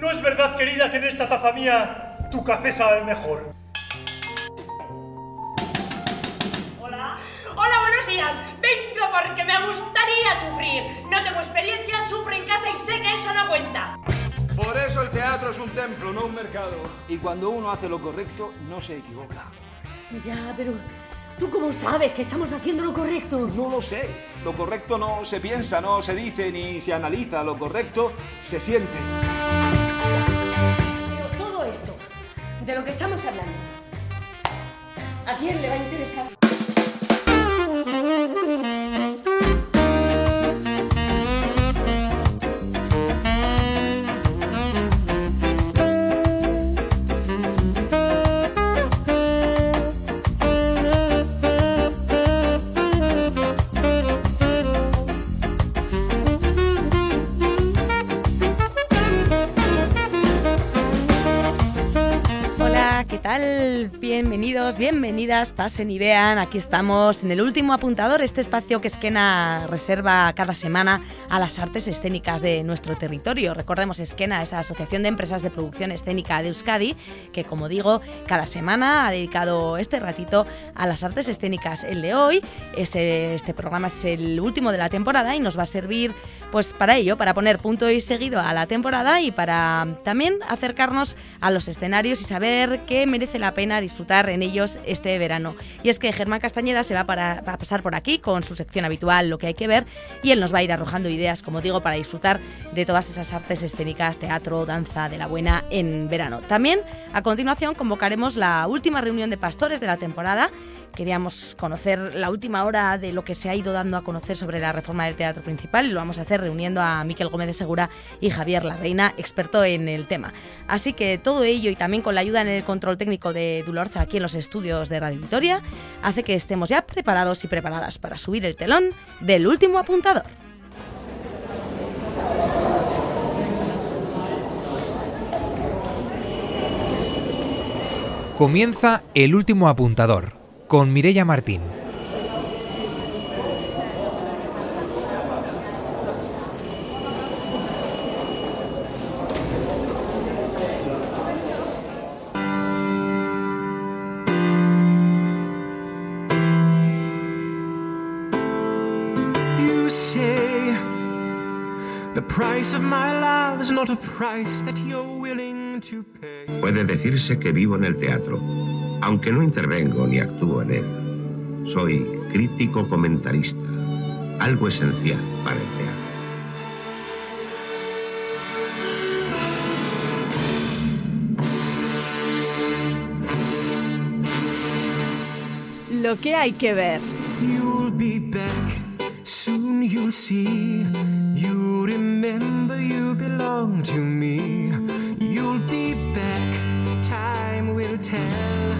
¿No es verdad, querida, que en esta taza mía tu café sabe mejor? Hola. Hola, buenos días. Vengo porque me gustaría sufrir. No tengo experiencia, sufro en casa y sé que eso no cuenta. Por eso el teatro es un templo, no un mercado. Y cuando uno hace lo correcto, no se equivoca. Ya, pero ¿tú cómo sabes que estamos haciendo lo correcto? No lo sé. Lo correcto no se piensa, no se dice ni se analiza. Lo correcto se siente. De lo que estamos hablando, ¿a quién le va a interesar? Tal? Bienvenidos, bienvenidas, pasen y vean. Aquí estamos en el último apuntador, este espacio que Esquena reserva cada semana a las artes escénicas de nuestro territorio. Recordemos Esquena, esa asociación de empresas de producción escénica de Euskadi, que como digo, cada semana ha dedicado este ratito a las artes escénicas. El de hoy, es, eh, este programa es el último de la temporada y nos va a servir pues para ello, para poner punto y seguido a la temporada y para también acercarnos a los escenarios y saber qué merece la pena disfrutar en ellos este verano. Y es que Germán Castañeda se va, para, va a pasar por aquí con su sección habitual, lo que hay que ver, y él nos va a ir arrojando ideas, como digo, para disfrutar de todas esas artes escénicas, teatro, danza de la buena en verano. También, a continuación, convocaremos la última reunión de pastores de la temporada queríamos conocer la última hora de lo que se ha ido dando a conocer sobre la reforma del teatro principal y lo vamos a hacer reuniendo a Miquel Gómez de Segura y Javier Larreina, experto en el tema. Así que todo ello y también con la ayuda en el control técnico de Dulorza aquí en los estudios de Radio Victoria hace que estemos ya preparados y preparadas para subir el telón del último apuntador. Comienza el último apuntador con Mirella Martín. You say the price of my love is not a price that you're willing to pay. Puede decirse que vivo en el teatro, aunque no intervengo ni actúo en él. Soy crítico comentarista, algo esencial para el teatro. Lo que hay que ver. You'll be back, soon you'll see. You remember you belong to me. You'll be back, time will tell.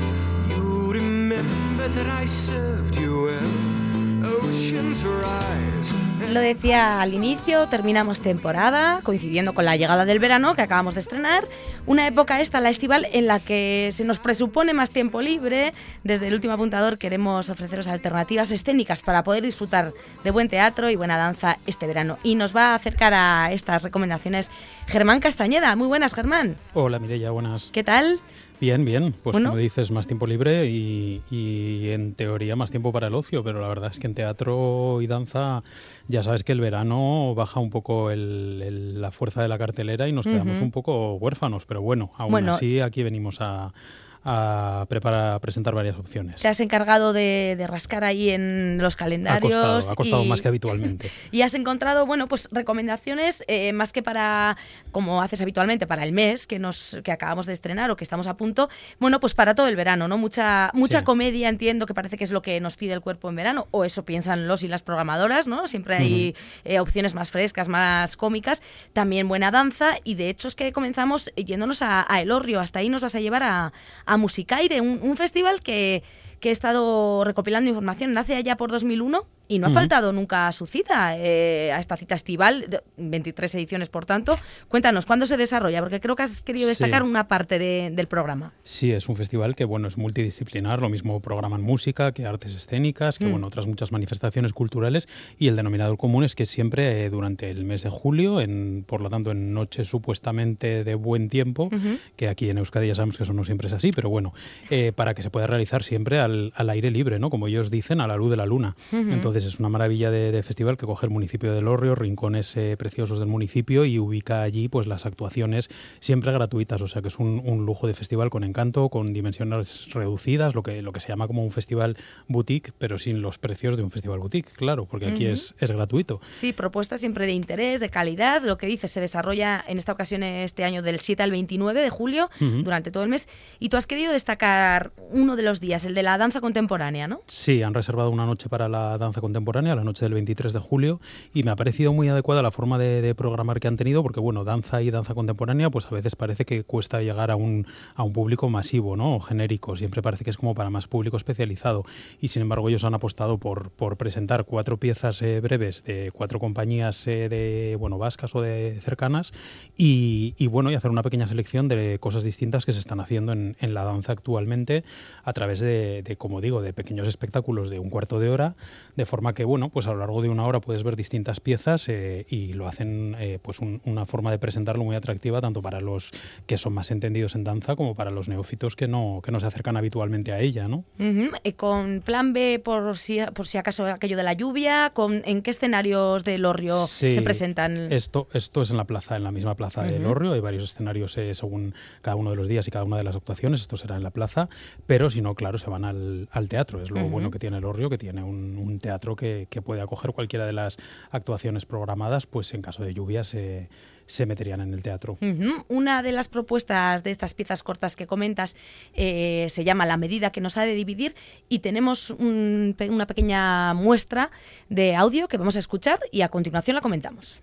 Lo decía al inicio, terminamos temporada, coincidiendo con la llegada del verano que acabamos de estrenar. Una época esta, la estival, en la que se nos presupone más tiempo libre. Desde el último apuntador queremos ofreceros alternativas escénicas para poder disfrutar de buen teatro y buena danza este verano. Y nos va a acercar a estas recomendaciones Germán Castañeda. Muy buenas, Germán. Hola Mireia, buenas. ¿Qué tal? Bien, bien. Pues Bueno. como dices, más tiempo libre y, y en teoría más tiempo para el ocio, pero la verdad es que en teatro y danza ya sabes que el verano baja un poco el- el- la fuerza de la cartelera y nos quedamos un poco huérfanos, pero bueno, aún Bueno. así aquí venimos a, a preparar, a presentar varias opciones. Te has encargado de, de rascar ahí en los Ha calendarios. costado, ha costado y- más que habitualmente. Y has encontrado, bueno, pues recomendaciones eh, más que para, como haces habitualmente, para el mes que nos que acabamos de estrenar o que estamos a punto, bueno, pues para todo el verano, ¿no? Mucha mucha Sí. comedia, entiendo que parece que es lo que nos pide el cuerpo en verano, o eso piensan los y las programadoras, ¿no? Siempre hay eh, opciones más frescas, más cómicas, también buena danza, y de hecho es que comenzamos yéndonos a, a Elorrio, hasta ahí nos vas a llevar a, a Musicaire, un, un festival que, que he estado recopilando información, nace allá por 2001 y no ha faltado nunca a su cita, eh, a esta cita estival, de- 23 ediciones por tanto. Cuéntanos, ¿cuándo se desarrolla? Porque creo que has querido Sí. destacar una parte de- del programa. Sí, es un festival que bueno es multidisciplinar, lo mismo programan música que artes escénicas, que Mm. bueno otras muchas manifestaciones culturales y el denominador común es que siempre eh, durante el mes de julio, en, por lo tanto en noches supuestamente de buen tiempo, que aquí en Euskadi ya sabemos que eso no siempre es así, pero bueno, eh, para que se pueda realizar siempre al, al aire libre, ¿no? Como ellos dicen, a la luz de la luna. Entonces es una maravilla de, de festival que coge el municipio de Lorrio, rincones eh, preciosos del municipio y ubica allí pues las actuaciones siempre gratuitas, o sea que es un, un lujo de festival con encanto, con dimensiones reducidas, lo que, lo que se llama como un festival boutique, pero sin los precios de un festival boutique, claro, porque aquí Ujú. es, es gratuito. Sí, propuesta siempre de interés, de calidad. Lo que dices se desarrolla en esta ocasión este año del 7 al 29 de julio, Ujú. durante todo el mes. Y tú has querido destacar uno de los días, el de la danza contemporánea, ¿no? Sí, han reservado una noche para la danza contemporánea, la noche del 23 de julio, y me ha parecido muy adecuada la forma de, programar que han tenido, porque bueno, danza y danza contemporánea, pues a veces parece que cuesta llegar a un, a un público masivo, ¿no? O genérico, siempre parece que es como para más público especializado, y sin embargo ellos han apostado por, por presentar cuatro piezas eh, breves de cuatro compañías eh, de, bueno, vascas o de cercanas, y, bueno, y hacer una pequeña selección de cosas distintas que se están haciendo en, la danza actualmente a través de, como digo, de pequeños espectáculos de un cuarto de hora, forma que, bueno, pues a lo largo de una hora puedes ver distintas piezas eh, y lo hacen, eh, pues un- una forma de presentarlo muy atractiva tanto para los que son más entendidos en danza como para los neófitos que no, que no se acercan habitualmente a ella, ¿no? Ujú, eh, Con plan B, por si, por si acaso aquello de la lluvia, con, ¿en qué escenarios de Lorrio Sí, se presentan? Esto, esto es en la plaza, en la misma plaza de Ujú. Lorrio. Hay varios escenarios eh, según cada uno de los días y cada una de las actuaciones. Esto será en la plaza, pero si no, claro, se van al, al teatro. Es lo Ujú. bueno que tiene Lorrio, que tiene un, un teatro que, puede acoger cualquiera de las actuaciones programadas, pues en caso de lluvia se, se meterían en el teatro. Una de las propuestas de estas piezas cortas que comentas eh, se llama La medida que nos ha de dividir y tenemos un una pequeña muestra de audio que vamos a escuchar y a continuación la comentamos.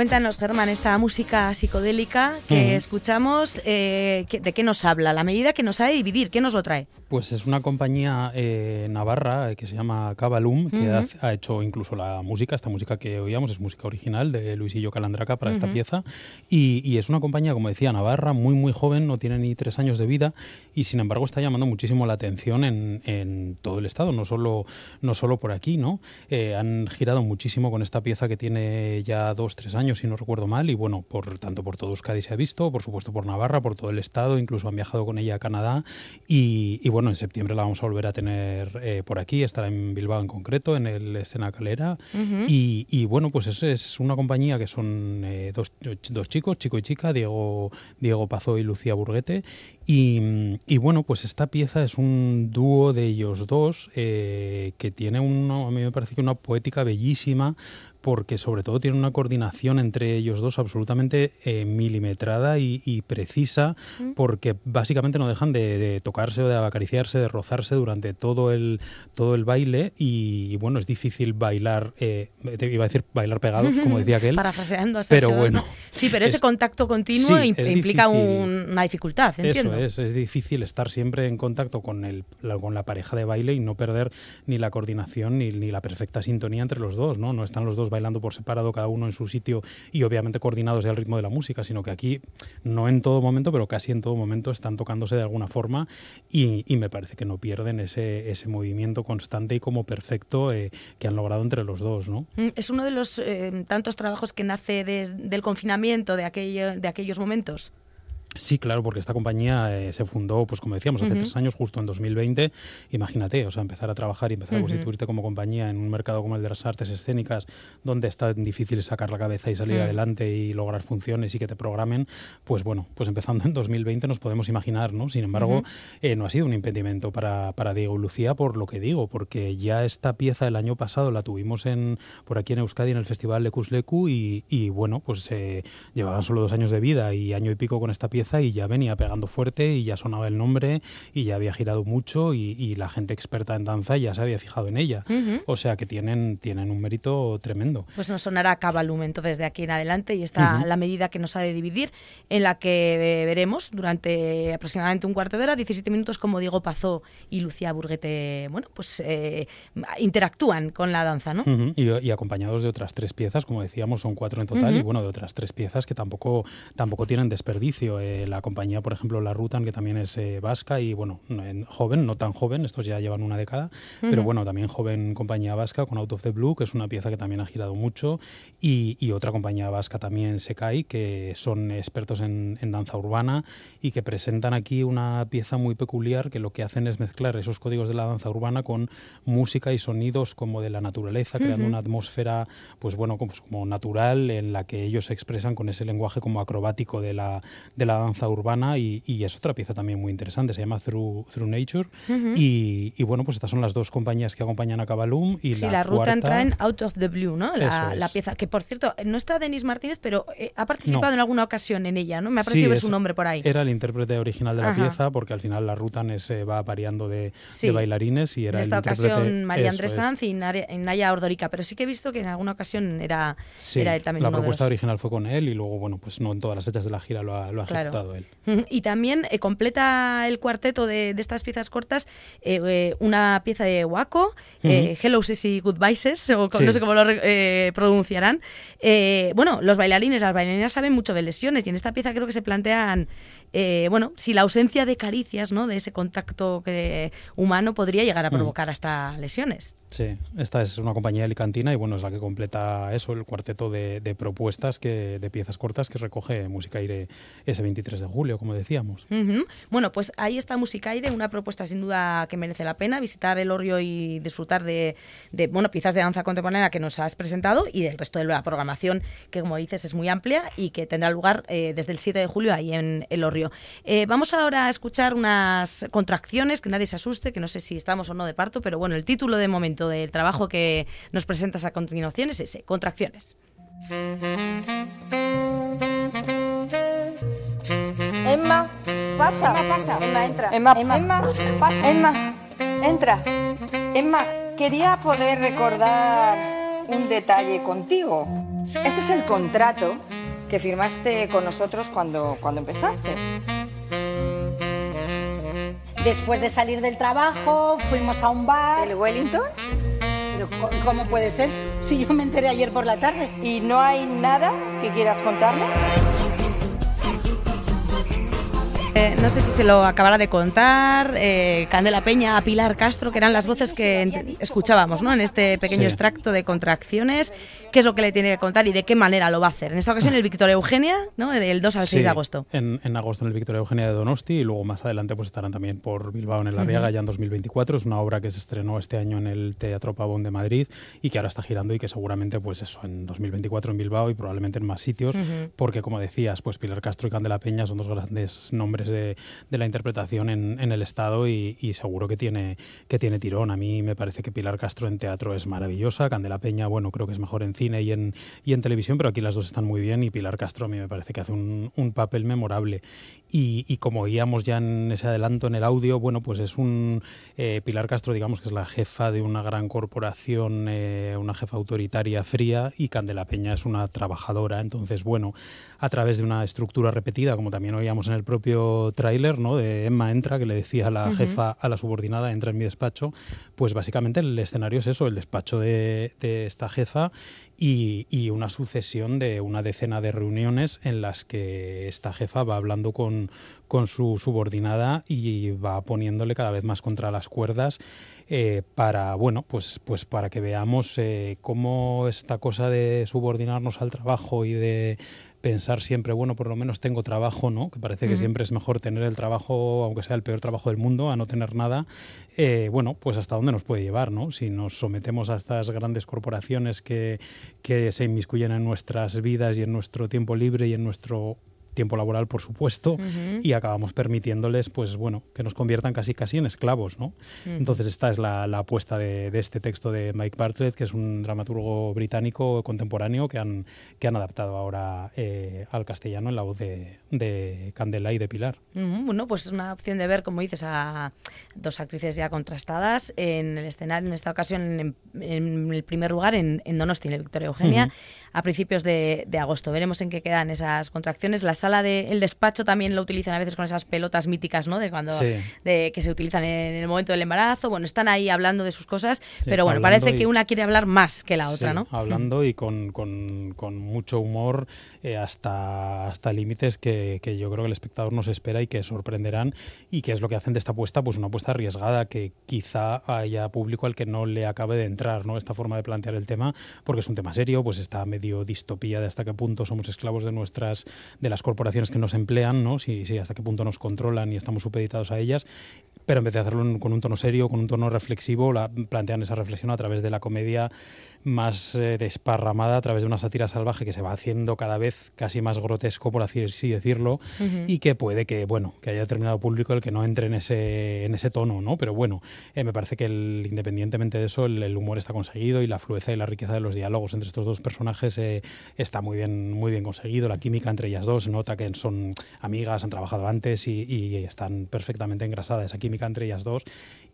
Cuéntanos, Germán, esta música psicodélica que escuchamos, eh, ¿qué- ¿de qué nos habla? La medida que nos ha de dividir, ¿qué nos lo trae? Pues es una compañía eh, navarra eh, que se llama Cabalum, que hace- ha hecho incluso la música, esta música que oíamos es música original de Luisillo Calandraca para esta pieza. Y, y es una compañía, como decía, navarra, muy muy joven, no tiene ni tres años de vida y sin embargo está llamando muchísimo la atención en, en todo el estado, no solo, no solo por aquí, ¿no? Eh, han girado muchísimo con esta pieza que tiene ya dos, tres años, si no recuerdo mal, y bueno, por tanto por todo Euskadi se ha visto, por supuesto por Navarra, por todo el estado, incluso han viajado con ella a Canadá y, y bueno, en septiembre la vamos a volver a tener eh, por aquí, estará en Bilbao en concreto, en el Escena Calera. Y, y, bueno, pues es, es una compañía que son eh, dos, dos chicos, chico y chica, Diego, Diego Pazó y Lucía Burguete. Y, y bueno, pues esta pieza es un dúo de ellos dos eh, que tiene una, a mí me parece que una poética bellísima porque sobre todo tiene una coordinación entre ellos dos absolutamente eh, milimetrada y, y precisa, Mm. porque básicamente no dejan de, de tocarse de acariciarse, de rozarse durante todo el, todo el baile y, y bueno, es difícil bailar, eh, te iba a decir bailar pegados, como decía aquel, Parafraseando pero bueno. Sí, pero ese es- contacto continuo Sí, implica difícil. un- una dificultad, entiendo. Eso es, es difícil estar siempre en contacto con, el, la, con la pareja de baile y no perder ni la coordinación ni, ni la perfecta sintonía entre los dos, ¿no? No están los dos bailando por separado, cada uno en su sitio y obviamente coordinados al ritmo de la música, sino que aquí no en todo momento, pero casi en todo momento están tocándose de alguna forma y, me parece que no pierden ese, ese movimiento constante y como perfecto eh, que han logrado entre los dos. ¿no? Mm, es uno de los eh, tantos trabajos que nace del confinamiento, de, de aquellos momentos. Sí, claro, porque esta compañía eh, se fundó, pues como decíamos, hace tres años, justo en 2020. Imagínate, o sea, empezar a trabajar y empezar a constituirte como compañía en un mercado como el de las artes escénicas, donde es tan difícil sacar la cabeza y salir mm. adelante y lograr funciones y que te programen, pues bueno, pues empezando en 2020 nos podemos imaginar, ¿no? Sin embargo, eh, no ha sido un impedimento para, para Diego y Lucía por lo que digo, porque ya esta pieza el año pasado la tuvimos en por aquí en Euskadi en el Festival Lecus Lecu y, y bueno, pues eh, llevaban solo dos años de vida y año y pico con esta pieza y ya venía pegando fuerte y ya sonaba el nombre y ya había girado mucho y, la gente experta en danza ya se había fijado en ella. O sea que tienen, tienen un mérito tremendo. Pues nos sonará Cabalum entonces de aquí en adelante y está la medida que nos ha de dividir en la que veremos durante aproximadamente un cuarto de hora, 17 minutos, como Diego Pazó y Lucía Burguete, bueno, pues eh, interactúan con la danza, ¿no? y, acompañados de otras tres piezas, como decíamos, son cuatro en total y bueno, de otras tres piezas que tampoco, tampoco tienen desperdicio. Eh, la compañía, por ejemplo, La Rutan, que también es eh, vasca y bueno, joven, no tan joven, estos ya llevan una década, pero bueno, también joven compañía vasca con Out of the Blue, que es una pieza que también ha girado mucho, y, otra compañía vasca también, Sekai, que son expertos en, danza urbana y que presentan aquí una pieza muy peculiar que lo que hacen es mezclar esos códigos de la danza urbana con música y sonidos como de la naturaleza, creando una atmósfera, pues bueno, como, como natural en la que ellos se expresan con ese lenguaje como acrobático de la, de la danza urbana y, es otra pieza también muy interesante, se llama Through, Through Nature. Y, bueno, pues estas son las dos compañías que acompañan a Cabalum y sí, la, la ruta entra en Out of the Blue, ¿no? La, pieza, que por cierto, no está Denis Martínez, pero eh, ha participado en alguna ocasión en ella, ¿no? Me ha parecido ver su nombre por ahí. Era el intérprete original de la pieza porque al final la ruta se va variando de, bailarines y era en esta el ocasión María Andrés Sanz y Naya Ordorica, pero sí que he visto que en alguna ocasión era, era él también La propuesta original fue con él y luego, bueno, pues no en todas las fechas de la gira lo ha, lo él. Y también eh, completa el cuarteto de, estas piezas cortas eh, eh, una pieza de Waco, Hello Sissy Goodbyes, o no sé cómo lo pronunciarán. bueno, los bailarines, las bailarinas saben mucho de lesiones y en esta pieza creo que se plantean eh, bueno, si la ausencia de caricias, ¿no? de ese contacto que, humano, podría llegar a mm. provocar hasta lesiones. Sí, esta es una compañía alicantina y bueno, es la que completa eso, el cuarteto de, propuestas, que, de piezas cortas que recoge Música Aire ese 23 de julio, como decíamos. Bueno, pues ahí está Música Aire, una propuesta sin duda que merece la pena visitar el Orrio y disfrutar de, bueno, piezas de danza contemporánea que nos has presentado y del resto de la programación que, como dices, es muy amplia y que tendrá lugar eh, desde el 7 de julio ahí en el Orrio. Eh, vamos ahora a escuchar unas contracciones, que nadie se asuste, que no sé si estamos o no de parto, pero bueno, el título de momento del trabajo que nos presentas a continuación es ese, contracciones. Emma, pasa. Emma, pasa. Emma, entra. Emma, Emma, pasa. Emma, entra. Emma, quería poder recordar un detalle contigo. Este es el contrato que firmaste con nosotros cuando, cuando empezaste. Después de salir del trabajo, fuimos a un bar. ¿El Wellington? Pero ¿cómo puede ser si yo me enteré ayer por la tarde? ¿Y no hay nada que quieras contarme? Eh, no sé si se lo acabara de contar eh, Candela Peña a Pilar Castro, que eran las voces que escuchábamos ¿no? en este pequeño extracto de contracciones. ¿Qué es lo que le tiene que contar y de qué manera lo va a hacer? En esta ocasión el Victoria Eugenia, ¿no? del 2 al 6 de agosto. En, en, agosto en el Victoria Eugenia de Donosti y luego más adelante pues estarán también por Bilbao en el Arriaga ya en 2024. Es una obra que se estrenó este año en el Teatro Pavón de Madrid y que ahora está girando y que seguramente pues eso en 2024 en Bilbao y probablemente en más sitios porque como decías pues Pilar Castro y Candela Peña son dos grandes nombres de, la interpretación en, el Estado y, seguro que tiene, que tiene tirón. A mí me parece que Pilar Castro en teatro es maravillosa, Candela Peña, bueno, creo que es mejor en cine y en, y en televisión, pero aquí las dos están muy bien y Pilar Castro a mí me parece que hace un, papel memorable. Y, como oíamos ya en ese adelanto en el audio, bueno, pues es un eh, Pilar Castro, digamos que es la jefa de una gran corporación, eh, una jefa autoritaria fría y Candela Peña es una trabajadora. Entonces, bueno, a través de una estructura repetida, como también oíamos en el propio tráiler, ¿no? De Emma entra, que le decía a la jefa, a la subordinada, entra en mi despacho, pues básicamente el escenario es eso, el despacho de, de esta jefa y, y una sucesión de una decena de reuniones en las que esta jefa va hablando con, con su subordinada y va poniéndole cada vez más contra las cuerdas eh, para bueno pues pues para que veamos eh, cómo esta cosa de subordinarnos al trabajo y de pensar siempre bueno por lo menos tengo trabajo no que parece que siempre es mejor tener el trabajo aunque sea el peor trabajo del mundo a no tener nada eh, bueno pues hasta dónde nos puede llevar no si nos sometemos a estas grandes corporaciones que que se inmiscuyen en nuestras vidas y en nuestro tiempo libre y en nuestro tiempo laboral, por supuesto, Ujú. y acabamos permitiéndoles, pues bueno, que nos conviertan casi casi en esclavos, ¿no? Ujú. Entonces esta es la, la apuesta de, de este texto de Mike Bartlett, que es un dramaturgo británico contemporáneo que han, que han adaptado ahora eh, al castellano en la voz de, de Candela y de Pilar. Ujú, Bueno, pues es una opción de ver, como dices, a dos actrices ya contrastadas en el escenario, en esta ocasión en, en el primer lugar en, en Donosti, en el Victoria Eugenia. A principios de, de agosto. Veremos en qué quedan esas contracciones. La sala del despacho también lo utilizan a veces con esas pelotas míticas, ¿no? De cuando Sí. de, que se utilizan en el momento del embarazo. Bueno, están ahí hablando de sus cosas, Sí, pero bueno, parece y- que una quiere hablar más que la otra, ¿no? Hablando y con, con- con mucho humor eh, hasta, hasta límites que, que yo creo que el espectador nos espera y que sorprenderán y que es lo que hacen de esta apuesta, pues una apuesta arriesgada que quizá haya público al que no le acabe de entrar, ¿no? Esta forma de plantear el tema, porque es un tema serio, pues está medio distopía de hasta qué punto somos esclavos de nuestras, de las corporaciones que nos emplean, ¿no? Hasta qué punto nos controlan y estamos supeditados a ellas pero en vez de hacerlo con un tono serio, con un tono reflexivo, la, plantean esa reflexión a través de la comedia más eh, desparramada, a través de una sátira salvaje que se va haciendo cada vez casi más grotesco, por así así decirlo, y que puede que, bueno, que haya determinado público el que no entre en ese, en ese tono, ¿no? Pero bueno, eh, me parece que el- independientemente de eso, el, el humor está conseguido y la fluidez y la riqueza de los diálogos entre estos dos personajes eh, está muy bien, muy bien conseguido. La química entre ellas dos se nota que son amigas, han trabajado antes y, y están perfectamente engrasadas esa química entre ellas dos.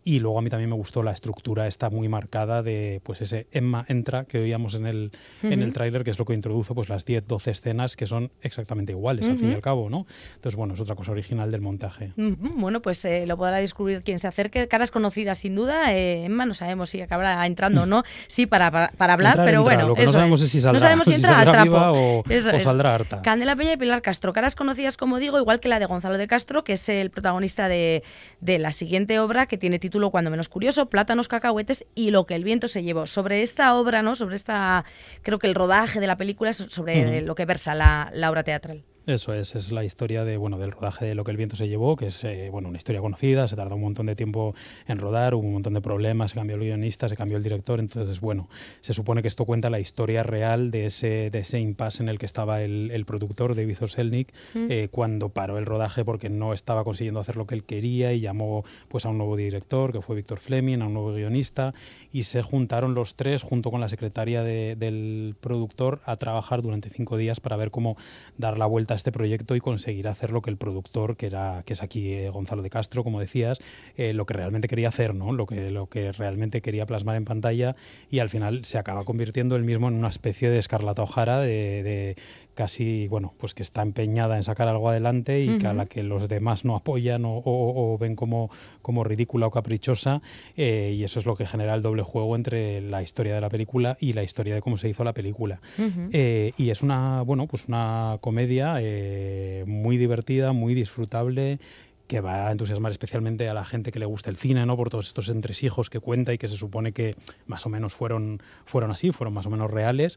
Y luego a mí también me gustó la estructura, está muy marcada de pues ese Emma entra que oíamos en el, en el tráiler, que es lo que introduce pues las 10, 12 escenas que son exactamente iguales, al fin y al cabo, ¿no? Entonces, bueno, es otra cosa original del montaje. Ujú, Bueno, pues eh, lo podrá descubrir quien se acerque. Caras conocidas, sin duda. Eh, Emma, no sabemos si acabará entrando o no. Sí, para, para, para hablar, Entrar, pero entra. bueno. Lo que no eso sabemos es. es si saldrá- No sabemos si si entra saldrá al trapo. viva o- Eso o saldrá harta. Candela Peña y Pilar Castro. Caras conocidas, como digo, igual que la de Gonzalo de Castro, que es el protagonista de, de la siguiente obra, que tiene título Cuando menos curioso, Plátanos, cacahuetes y lo que el viento se llevó. Sobre esta obra, ¿no? Sobre esta, creo que el rodaje de la película es sobre lo que versa la, la obra teatral. Eso es, es la historia de, bueno, del rodaje de Lo que el viento se llevó, que es eh, bueno, una historia conocida, se tardó un montón de tiempo en rodar, hubo un montón de problemas, se cambió el guionista, se cambió el director, entonces, bueno, se supone que esto cuenta la historia real de ese, de ese impasse en el que estaba el, el productor, David Orselnik, Mm. eh, cuando paró el rodaje porque no estaba consiguiendo hacer lo que él quería y llamó pues a un nuevo director, que fue Víctor Fleming, a un nuevo guionista, y se juntaron los tres junto con la secretaria de- del productor a trabajar durante cinco días para ver cómo dar la vuelta este proyecto y conseguir hacer lo que el productor, que era que es aquí eh, Gonzalo de Castro, como decías, eh, lo que realmente quería hacer, ¿no? Lo que lo que realmente quería plasmar en pantalla y al final se acaba convirtiendo él mismo en una especie de Escarlata O'Hara de, de casi, bueno, pues que está empeñada en sacar algo adelante y que a la que los demás no apoyan o, o- o ven como, como ridícula o caprichosa eh, y eso es lo que genera el doble juego entre la historia de la película y la historia de cómo se hizo la película. Ujú. Eh, y es una, bueno, pues una comedia eh, muy divertida, muy disfrutable que va a entusiasmar especialmente a la gente que le gusta el cine, ¿no? Por todos estos entresijos que cuenta y que se supone que más o menos fueron, fueron así, fueron más o menos reales.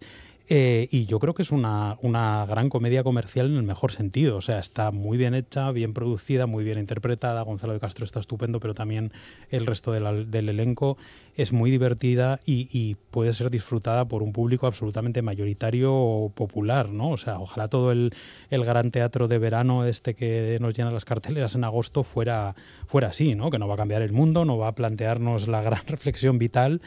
Eh, y yo creo que es una, una gran comedia comercial en el mejor sentido. O sea, está muy bien hecha, bien producida, muy bien interpretada. Gonzalo de Castro está estupendo, pero también el resto del, elenco es muy divertida y, y puede ser disfrutada por un público absolutamente mayoritario o popular, ¿no? O sea, ojalá todo el, el gran teatro de verano este que nos llena las carteleras en agosto fuera, fuera así, ¿no? Que no va a cambiar el mundo, no va a plantearnos la gran reflexión vital,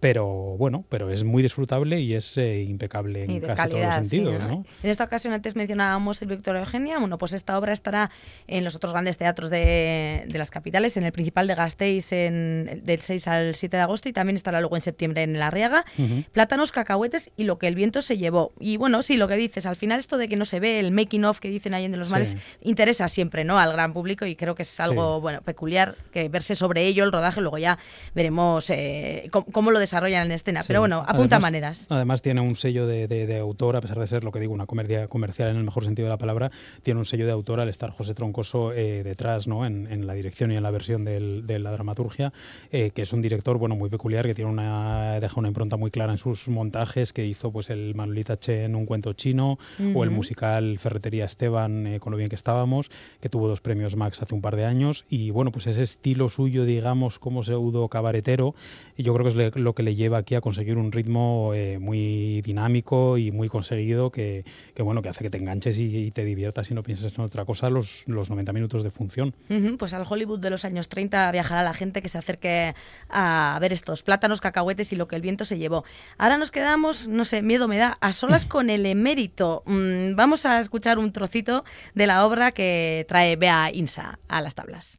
pero bueno, pero es muy disfrutable y es eh, impecable en casi todos los sentidos. ¿no? En esta ocasión antes mencionábamos el Víctor Eugenia, bueno, pues esta obra estará en los otros grandes teatros de, de las capitales, en el principal de Gasteiz en, del 6 al 7 de agosto y también estará luego en septiembre en La Riaga, plátanos, cacahuetes y lo que el viento se llevó. Y bueno, sí, lo que dices, al final esto de que no se ve, el making of que dicen ahí en de los mares, interesa siempre ¿no? al gran público y creo que es algo bueno peculiar que verse sobre ello, el rodaje, luego ya veremos eh, cómo, cómo, lo desarrollan en escena. Pero bueno, apunta además, maneras. Además tiene un sello de, de, de, autor, a pesar de ser lo que digo, una comedia comercial en el mejor sentido de la palabra, tiene un sello de autor al estar José Troncoso eh, detrás, ¿no? En, en, la dirección y en la versión del, de la dramaturgia, eh, que es un director bueno muy peculiar, que tiene una deja una impronta muy clara en sus montajes, que hizo pues el Manolita Che en un cuento chino, uh -huh. o el musical Ferretería Esteban, eh, con lo bien que estábamos, que tuvo dos premios Max hace un par de años, y bueno, pues ese estilo suyo, digamos, como pseudo cabaretero, y yo creo que es lo que le lleva aquí a conseguir un ritmo eh, muy dinámico y muy conseguido que, que, bueno, que hace que te enganches y, y, te diviertas y no pienses en otra cosa los, los 90 minutos de función. Uh -huh, pues al Hollywood de los años 30 viajará la gente que se acerque a ver estos plátanos, cacahuetes y lo que el viento se llevó. Ahora nos quedamos, no sé, miedo me da, a solas con el emérito. Mm, vamos a escuchar un trocito de la obra que trae Bea Insa a las tablas.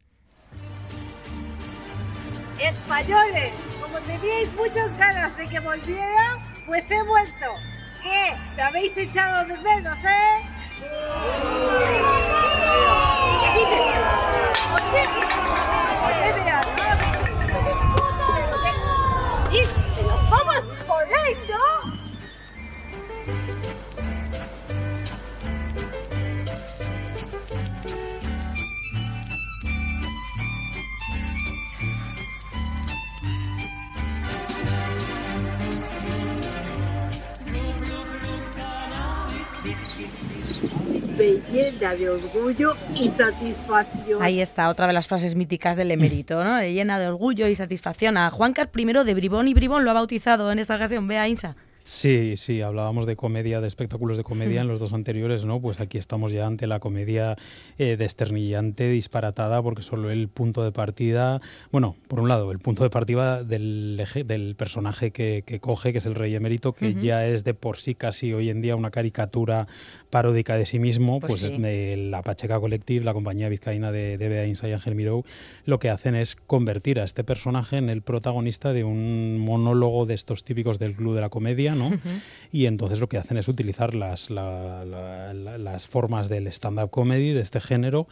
Españoles, como teníais muchas ganas de que volviera, pues he vuelto. ¿Qué? ¿Me habéis echado de menos, eh? ¿Qué dices? Llena de orgullo y satisfacción. Ahí está, otra de las frases míticas del emérito, ¿no? De llena de orgullo y satisfacción. A Juan Car I de Bribón y Bribón lo ha bautizado en esta ocasión. Vea, Insa. Sí, sí, hablábamos de comedia, de espectáculos de comedia en los dos anteriores, ¿no? Pues aquí estamos ya ante la comedia eh, desternillante, disparatada, porque solo el punto de partida, bueno, por un lado, el punto de partida del, del personaje que, que, coge, que es el rey emérito, que uh -huh. ya es de por sí casi hoy en día una caricatura paródica de sí mismo, pues, pues sí. de la Pacheca Collective, la compañía vizcaína de, de Bea Insa y Ángel Miró, lo que hacen es convertir a este personaje en el protagonista de un monólogo de estos típicos del club de la comedia, ¿no? Uh -huh. Y entonces lo que hacen es utilizar las, la, la, la, las formas del stand-up comedy, de este género,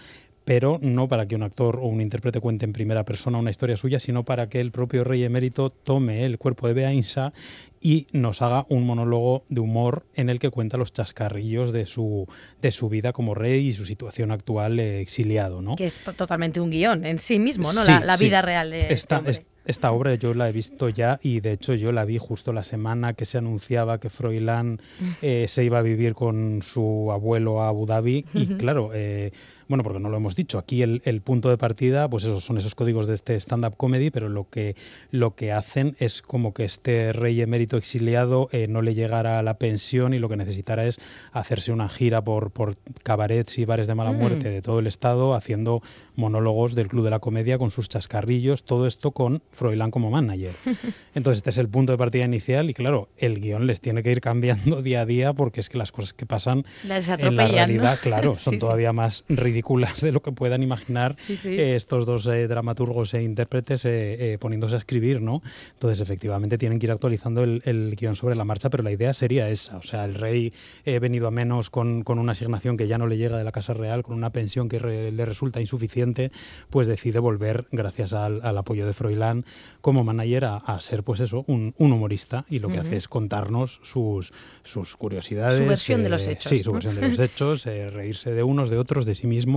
pero no para que un actor o un intérprete cuente en primera persona una historia suya, sino para que el propio rey emérito tome el cuerpo de Bea Insa y nos haga un monólogo de humor en el que cuenta los chascarrillos de su, de su vida como rey y su situación actual eh, exiliado. ¿no? Que es totalmente un guion en sí mismo, ¿no? Sí, la, la, vida real de esta, este esta obra yo la he visto ya y de hecho yo la vi justo la semana que se anunciaba que Froilán eh, se iba a vivir con su abuelo a Abu Dhabi y claro, eh, bueno, porque no lo hemos dicho, aquí el, el, punto de partida, pues esos son esos códigos de este stand-up comedy, pero lo que, lo que hacen es como que este rey emérito exiliado eh, no le llegara a la pensión y lo que necesitara es hacerse una gira por, por cabarets y bares de mala muerte mm. de todo el estado, haciendo monólogos del Club de la Comedia con sus chascarrillos, todo esto con Froilán como manager. Entonces este es el punto de partida inicial y claro, el guion les tiene que ir cambiando día a día porque es que las cosas que pasan en la realidad, ¿no? claro, son sí, todavía sí. más ridículas de lo que puedan imaginar sí, sí. Eh, estos dos eh, dramaturgos e intérpretes eh, poniéndose a escribir, ¿no? Entonces, efectivamente, tienen que ir actualizando el, el, guion sobre la marcha, pero la idea sería esa. O sea, el rey venido a menos con, con, una asignación que ya no le llega de la Casa Real, con una pensión que re, le resulta insuficiente, pues decide volver, gracias al, al apoyo de Froilán, como manager a, a, ser, pues eso, un, un humorista. Y lo que uh -huh. hace es contarnos sus, sus curiosidades. Su versión de los hechos. Sí, su versión de los hechos, reírse de unos, de otros, de sí mismo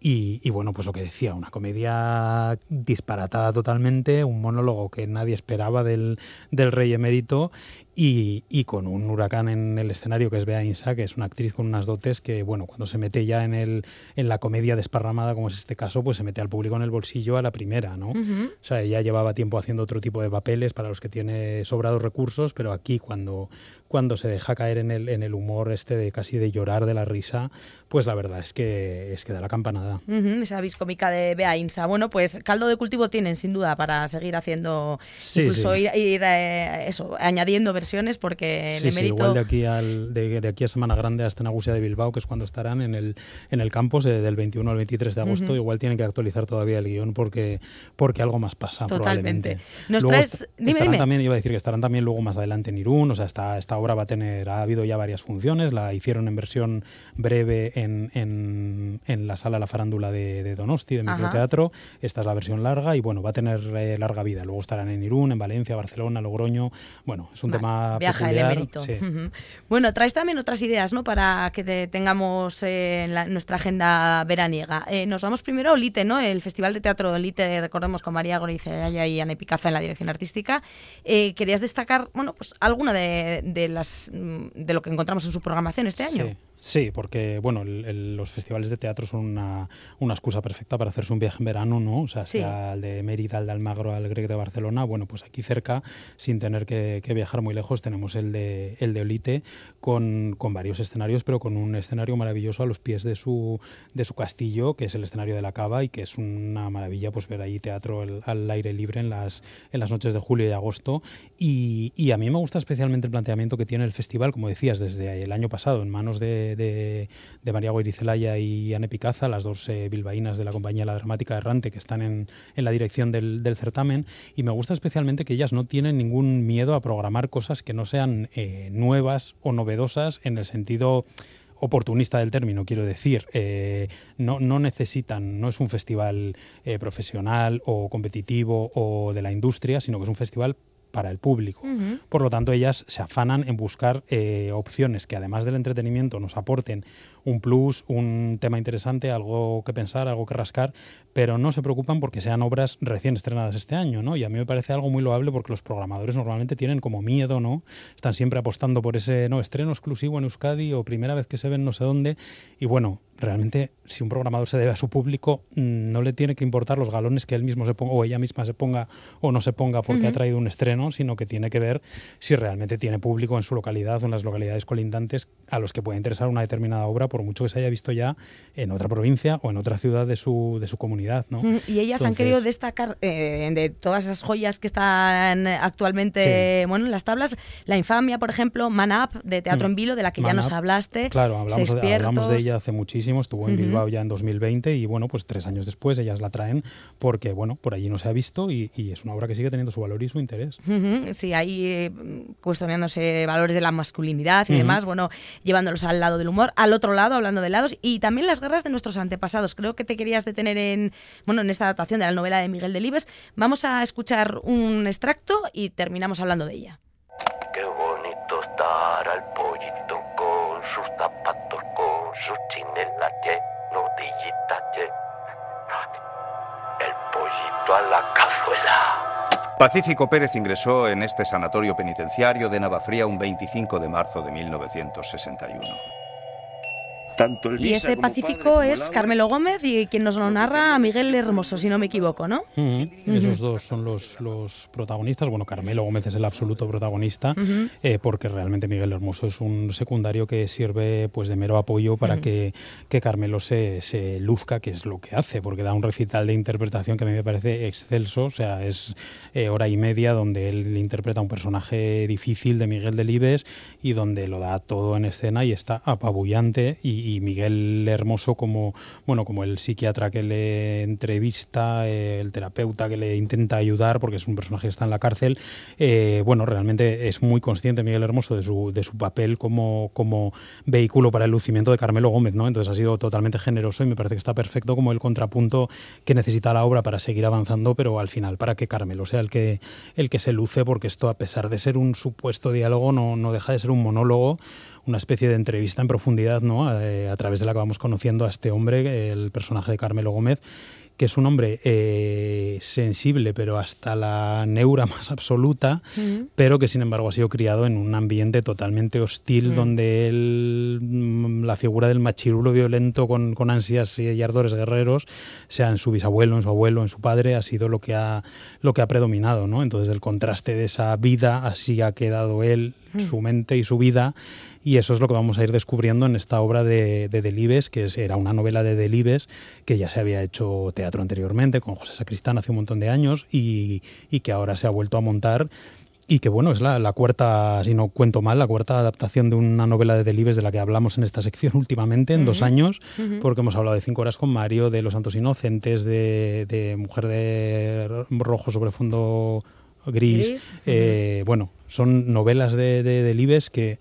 y, y, bueno, pues lo que decía, una comedia disparatada totalmente, un monólogo que nadie esperaba del, del rey emérito y, y, con un huracán en el escenario que es Bea Insa, que es una actriz con unas dotes que, bueno, cuando se mete ya en, el, en la comedia desparramada, como es este caso, pues se mete al público en el bolsillo a la primera, ¿no? O sea, ella llevaba tiempo haciendo otro tipo de papeles para los que tiene sobrados recursos, pero aquí cuando, cuando se deja caer en el, en el humor este de casi de llorar de la risa, pues la verdad es que, es que da la campanada. Ujú, esa vis cómica de Bea Insa. Bueno, pues caldo de cultivo tienen sin duda para seguir haciendo, Sí, incluso sí. ir, ir, eh, eso, añadiendo versiones porque el Sí, sí, emérito... igual de aquí, al, de, de aquí a Semana Grande hasta Nagusia de Bilbao, que es cuando estarán en el, en el campus eh, del 21 al 23 de agosto, Ujú. igual tienen que actualizar todavía el guion porque, porque algo más pasa. Totalmente. probablemente. Nos Luego traes- est- dime, estarán dime. también, iba a decir que estarán también luego más adelante en Irún, o sea, esta, esta obra va a tener, ha habido ya varias funciones, la hicieron en versión breve en, en, en la sala La Farándula de, de Donosti, de Ajá. Microteatro, esta es la versión larga y bueno, va a tener eh, larga vida. Luego estarán en Irún, en Valencia, Barcelona, Logroño, bueno, es un Vale, tema Viaja el peculiar, emérito. sí. Ujú. Bueno, traes también otras ideas, ¿no? Para que te tengamos eh, en la- nuestra agenda veraniega. Eh, nos vamos primero a Olite, ¿no? El Festival de Teatro Olite, recordemos con María Gorizaya y Ana Picaza en la dirección artística. ¿Querías destacar, bueno, pues alguna de, de las mm, de lo que encontramos en su programación este año? Sí. Sí, porque bueno, el- el- los festivales de teatro son una, una excusa perfecta para hacerse un viaje en verano, ¿no? O sea, Sí. sea el de Mérida, el de Almagro, al Grec de Barcelona. Bueno, pues aquí cerca, sin tener que, que viajar muy lejos, tenemos el de, el de Olite con, con varios escenarios, pero con un escenario maravilloso a los pies de su, de su castillo, que es el escenario de la Cava y que es una maravilla pues ver ahí teatro el- al aire libre en las, en las noches de julio y agosto. Y, y a mí me gusta especialmente el planteamiento que tiene el festival, como decías, desde el año pasado, en manos de, de, María Goirizelaya y Anne Picaza, las dos eh, bilbaínas de la compañía La Dramática Errante, que están en, en la dirección del, del certamen. Y me gusta especialmente que ellas no tienen ningún miedo a programar cosas que no sean eh, nuevas o novedosas en el sentido oportunista del término, quiero decir. Eh, no, no necesitan, no es un festival profesional o competitivo o de la industria, sino que es un festival para el público. Por lo tanto, ellas se afanan en buscar eh, opciones que además del entretenimiento nos aporten un plus, un tema interesante, algo que pensar, algo que rascar, pero no se preocupan porque sean obras recién estrenadas este año, ¿no? Y a mí me parece algo muy loable porque los programadores normalmente tienen como miedo, ¿no? Están siempre apostando por ese, no, estreno exclusivo en Euskadi o primera vez que se ven no sé dónde. Y bueno, realmente si un programador se debe a su público, mm, no le tiene que importar los galones que él mismo se ponga o ella misma se ponga o no se ponga porque ha traído un estreno, sino que tiene que ver si realmente tiene público en su localidad o en las localidades colindantes a los que puede interesar una determinada obra, por mucho que se haya visto ya en otra provincia o en otra ciudad de su, de su comunidad. ¿no? Y ellas han querido destacar eh, de todas esas joyas que están actualmente bueno, en las tablas, La Infamia, por ejemplo, Man Up, de Teatro Mm. en Vilo, de la que ya nos hablaste. Claro, hablamos de, Sexpiertos. hablamos de ella hace muchísimo, estuvo en Ujú. Bilbao ya en 2020 y bueno, pues tres años después ellas la traen porque bueno, por allí no se ha visto y, y es una obra que sigue teniendo su valor y su interés. Ujú, Sí, ahí eh, cuestionándose valores de la masculinidad y Ujú. demás, bueno, llevándolos al lado del humor, al otro lado, hablando de lados, y también las guerras de nuestros antepasados. Creo que te querías detener en, bueno, en esta adaptación de la novela de Miguel Delibes. Vamos a escuchar un extracto y terminamos hablando de ella. Qué bonito estar al pollito con sus zapatos, con sus a la cazuela. Pacífico Pérez ingresó en este sanatorio penitenciario de Navafría un 25 de marzo de 1961. Tanto el Y ese como Pacífico padre es. Carmelo Gómez y quien nos lo narra Miguel Hermoso, si no me equivoco, ¿no? Esos dos son los, los protagonistas. Bueno, Carmelo Gómez es el absoluto protagonista, eh, porque realmente Miguel Hermoso es un secundario que sirve pues de mero apoyo para que, que Carmelo se, se luzca, que es lo que hace, porque da un recital de interpretación que a mí me parece excelso. O sea, es eh, hora y media donde él interpreta un personaje difícil de Miguel Delibes y donde lo da todo en escena y está apabullante. Y, y Miguel Hermoso como, bueno, como el psiquiatra que le entrevista, eh, el terapeuta que le intenta ayudar, porque es un personaje que está en la cárcel, eh, bueno, realmente es muy consciente Miguel Hermoso de su, de su papel como, como vehículo para el lucimiento de Carmelo Gómez, ¿no? Entonces ha sido totalmente generoso y me parece que está perfecto como el contrapunto que necesita la obra para seguir avanzando, pero al final para que Carmelo sea el que, el que se luce, porque esto, a pesar de ser un supuesto diálogo, no, no deja de ser un monólogo una especie de entrevista en profundidad, ¿no? Eh, a través de la que vamos conociendo a este hombre, el personaje de Carmelo Gómez, que es un hombre eh, sensible, pero hasta la neura más absoluta, pero que sin embargo ha sido criado en un ambiente totalmente hostil, Mm. donde él, mm, la figura del machirulo violento con, con ansias y ardores guerreros, sea en su bisabuelo, en su abuelo, en su padre, ha sido lo que ha, lo que ha predominado. ¿no? Entonces el contraste de esa vida, así ha quedado él, Mm. su mente y su vida. Y eso es lo que vamos a ir descubriendo en esta obra de, de Delibes, que es- era una novela de Delibes, que ya se había hecho teatro anteriormente con José Sacristán hace un montón de años y, y que ahora se ha vuelto a montar. Y que bueno, es la, la cuarta, si no cuento mal, la cuarta adaptación de una novela de Delibes de la que hablamos en esta sección últimamente, en dos años, porque hemos hablado de Cinco Horas con Mario, de Los Santos Inocentes, de, de Mujer de Rojo sobre fondo gris. Gris, Eh, Bueno, son novelas de, de Delibes que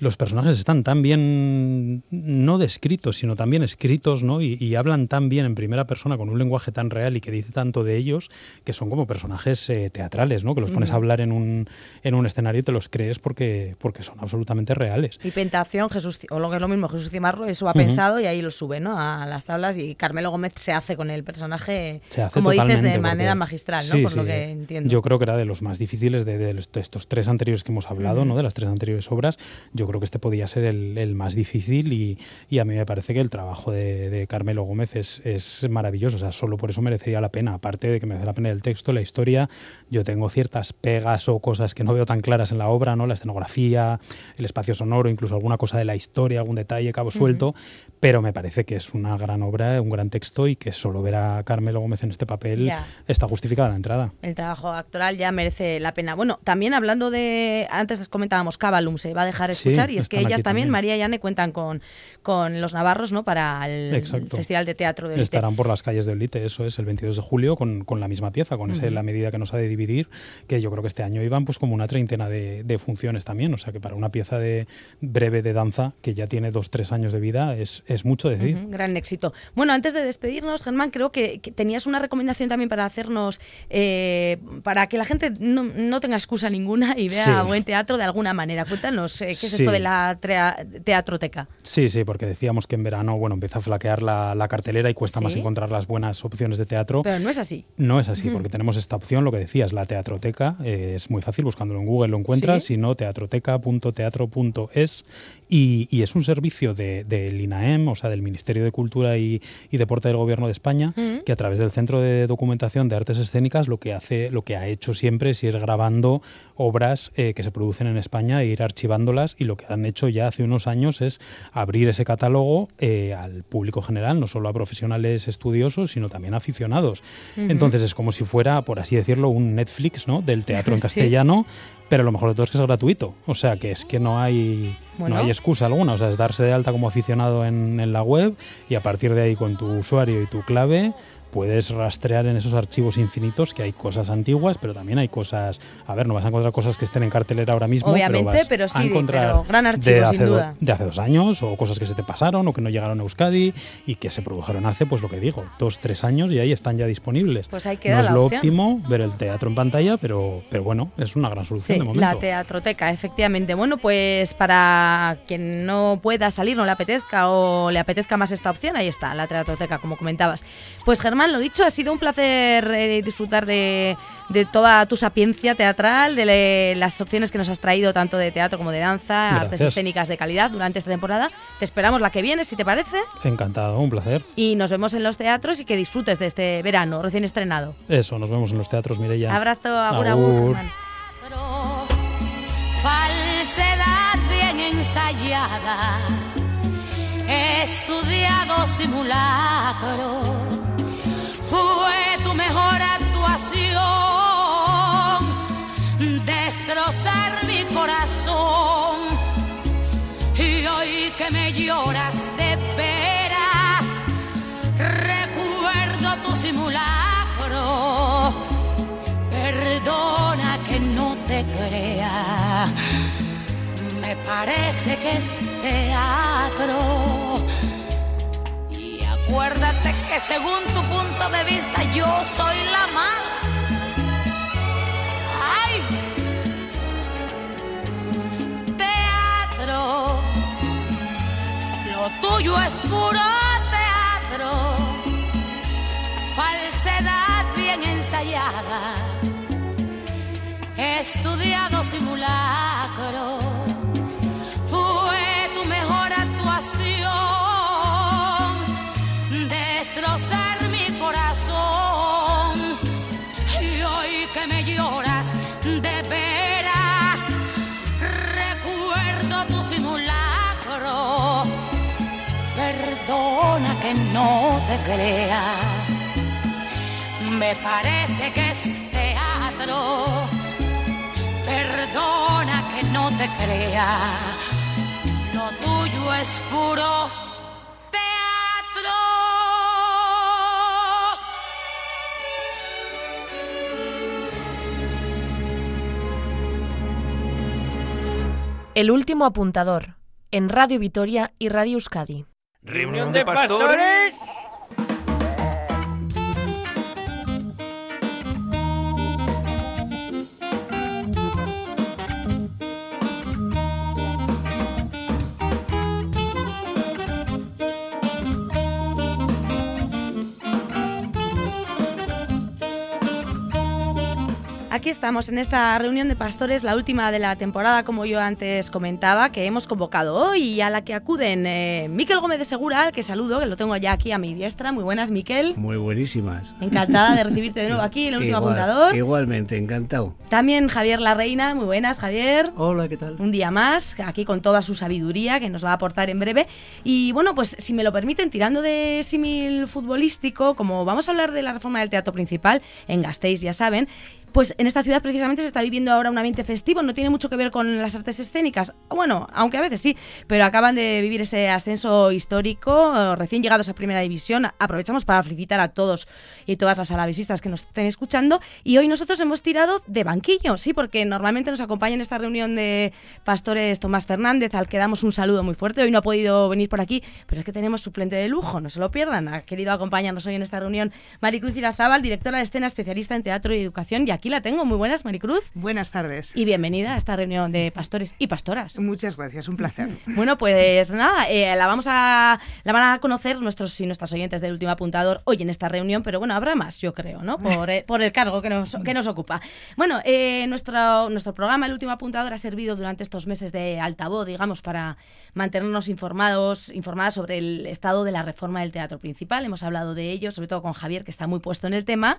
los personajes están tan bien, no descritos, sino también escritos, ¿no? Y, y hablan tan bien en primera persona con un lenguaje tan real y que dice tanto de ellos, que son como personajes eh, teatrales, ¿no? Que los pones a hablar en un, en un escenario y te los crees porque, porque son absolutamente reales. Y Pentación, Jesús, o lo que es lo mismo, Jesús Cimarro, eso ha pensado y ahí lo sube, ¿no? A las tablas y Carmelo Gómez se hace con el personaje, como dices, de manera porque- magistral, ¿no? Sí, Por sí, lo que entiendo. Yo creo que era de los más difíciles de, estos tres anteriores que hemos hablado. ¿no? De las tres anteriores obras. Yo creo que este podía ser el, el más difícil y, y a mí me parece que el trabajo de, de Carmelo Gómez es, es maravilloso. O sea, solo por eso merecería la pena. Aparte de que merece la pena el texto, la historia, yo tengo ciertas pegas o cosas que no veo tan claras en la obra, ¿no? La escenografía, el espacio sonoro, incluso alguna cosa de la historia, algún detalle, cabo Ujú. suelto, pero me parece que es una gran obra, un gran texto y que solo ver a Carmelo Gómez en este papel Ya. está justificada la entrada. El trabajo actoral ya merece la pena. Bueno, también hablando de, antes comentábamos, Cabalum se va a dejar Sí, escuchar y es que ellas también, también. María y Anne, cuentan con, con los navarros, ¿no? Para el Exacto. Festival de Teatro de Elite. Estarán por las calles de Elite, eso es, el 22 de julio, con, con la misma pieza, con ese Ujú. la medida que nos ha de dividir, que yo creo que este año iban pues como una treintena de, de funciones también, o sea que para una pieza de breve de danza, que ya tiene dos, tres años de vida, es, es mucho decir. Ujú, gran éxito. Bueno, antes de despedirnos, Germán, creo que, que tenías una recomendación también para hacernos, eh, para que la gente no, no tenga excusa ninguna y vea Sí. buen teatro de alguna manera. Cuéntanos, eh, ¿qué es esto de la teatroteca? Sí, sí, porque decíamos que en verano, bueno, empieza a flaquear la, la cartelera y cuesta más encontrar las buenas opciones de teatro. Pero no es así. No es así, porque tenemos esta opción, lo que decías, la teatroteca, eh, es muy fácil, buscándolo en Google lo encuentras, Sí. si no, teatroteca.teatro.es y, y es un servicio de- del INAEM, o sea, del Ministerio de Cultura y, y Deporte del Gobierno de España, que a través del Centro de Documentación de Artes Escénicas lo que hace, lo que ha hecho siempre es ir grabando obras eh, que se producen en España e ir archivándolas y lo que han hecho ya hace unos años es abrir ese catálogo eh, al público general, no solo a profesionales estudiosos, sino también a aficionados. Entonces es como si fuera, por así decirlo, un Netflix ¿no? del teatro en Sí. Pero lo mejor de todo es que es gratuito. O sea, que es que no hay, Bueno. no hay excusa alguna. O sea, es darse de alta como aficionado en, en la web y a partir de ahí con tu usuario y tu clave puedes rastrear en esos archivos infinitos que hay cosas antiguas, pero también hay cosas, a ver, no vas a encontrar cosas que estén en cartelera ahora mismo, Obviamente, pero, vas pero a sí, encontrar pero gran archivo, de sin hace do- duda. de hace dos años o cosas que se te pasaron o que no llegaron a Euskadi y que se produjeron hace, pues lo que digo, dos, tres años y ahí están ya disponibles. Pues ahí queda no es la lo opción. óptimo ver el teatro en pantalla, pero, pero bueno, es una gran solución Sí, de momento. la teatroteca, efectivamente. Bueno, pues para quien no pueda salir, no le apetezca o le apetezca más esta opción, ahí está, la teatroteca, como comentabas. Pues Germán, lo dicho, ha sido un placer eh, disfrutar de, de toda tu sapiencia teatral, de le- las opciones que nos has traído, tanto de teatro como de danza, artes escénicas de calidad durante esta temporada. Te esperamos la que viene, si te parece, Encantado, un placer. y nos vemos en los teatros y que disfrutes de este verano recién estrenado. Eso, nos vemos en los teatros, Mireia. Abrazo, agur, agur, Agur. Germán. falsedad bien ensayada, estudiado simulacro, lloras de veras, recuerdo tu simulacro. Perdona que no te crea. Me parece que es teatro. Y acuérdate que según tu punto de vista yo soy la mala. tuyo es puro teatro, falsedad bien ensayada, estudiado simulacro. Que no te crea. Me parece que es teatro. Perdona que no te crea. Lo tuyo es puro teatro. El último apuntador, en Radio Vitoria y Radio Euskadi. Reunión de pastores. Aquí estamos en esta reunión de pastores, la última de la temporada, como yo antes comentaba, que hemos convocado hoy y a la que acuden eh, Miquel Gómez de Segura, al que saludo, que lo tengo ya aquí a mi diestra. Muy buenas, Miquel. Muy buenísimas. Encantada de recibirte de nuevo aquí en el último Igual- apuntador. Igualmente, encantado. También Javier Larreina, muy buenas, Javier. Hola, ¿qué tal? Un día más, aquí con toda su sabiduría que nos va a aportar en breve. Y bueno, pues si me lo permiten, tirando de símil futbolístico, como vamos a hablar de la reforma del teatro principal en Gasteiz, ya saben, pues en esta ciudad precisamente se está viviendo ahora un ambiente festivo, no tiene mucho que ver con las artes escénicas, bueno, aunque a veces sí, pero acaban de vivir ese ascenso histórico, recién llegados a Primera División, aprovechamos para felicitar a todos y todas las alavesistas que nos estén escuchando, y hoy nosotros hemos tirado de banquillo, sí, porque normalmente nos acompaña en esta reunión de pastores Tomás Fernández, al que damos un saludo muy fuerte, hoy no ha podido venir por aquí, pero es que tenemos suplente de lujo, no se lo pierdan, ha querido acompañarnos hoy en esta reunión Maricruz Irazábal, directora de escena, especialista en teatro y educación, y aquí la tengo, muy buenas Maricruz. Buenas tardes. Y bienvenida a esta reunión de pastores y pastoras. Muchas gracias, un placer. Bueno, pues nada, eh, la vamos a la van a conocer nuestros y nuestras oyentes del último apuntador hoy en esta reunión, pero bueno, habrá más, yo creo, ¿no? Por, eh, por el cargo que nos, que nos ocupa. Bueno, eh, nuestro, nuestro programa, el último apuntador, ha servido durante estos meses de altavoz, digamos, para mantenernos informados, informadas sobre el estado de la reforma del teatro principal. Hemos hablado de ello, sobre todo con Javier, que está muy puesto en el tema.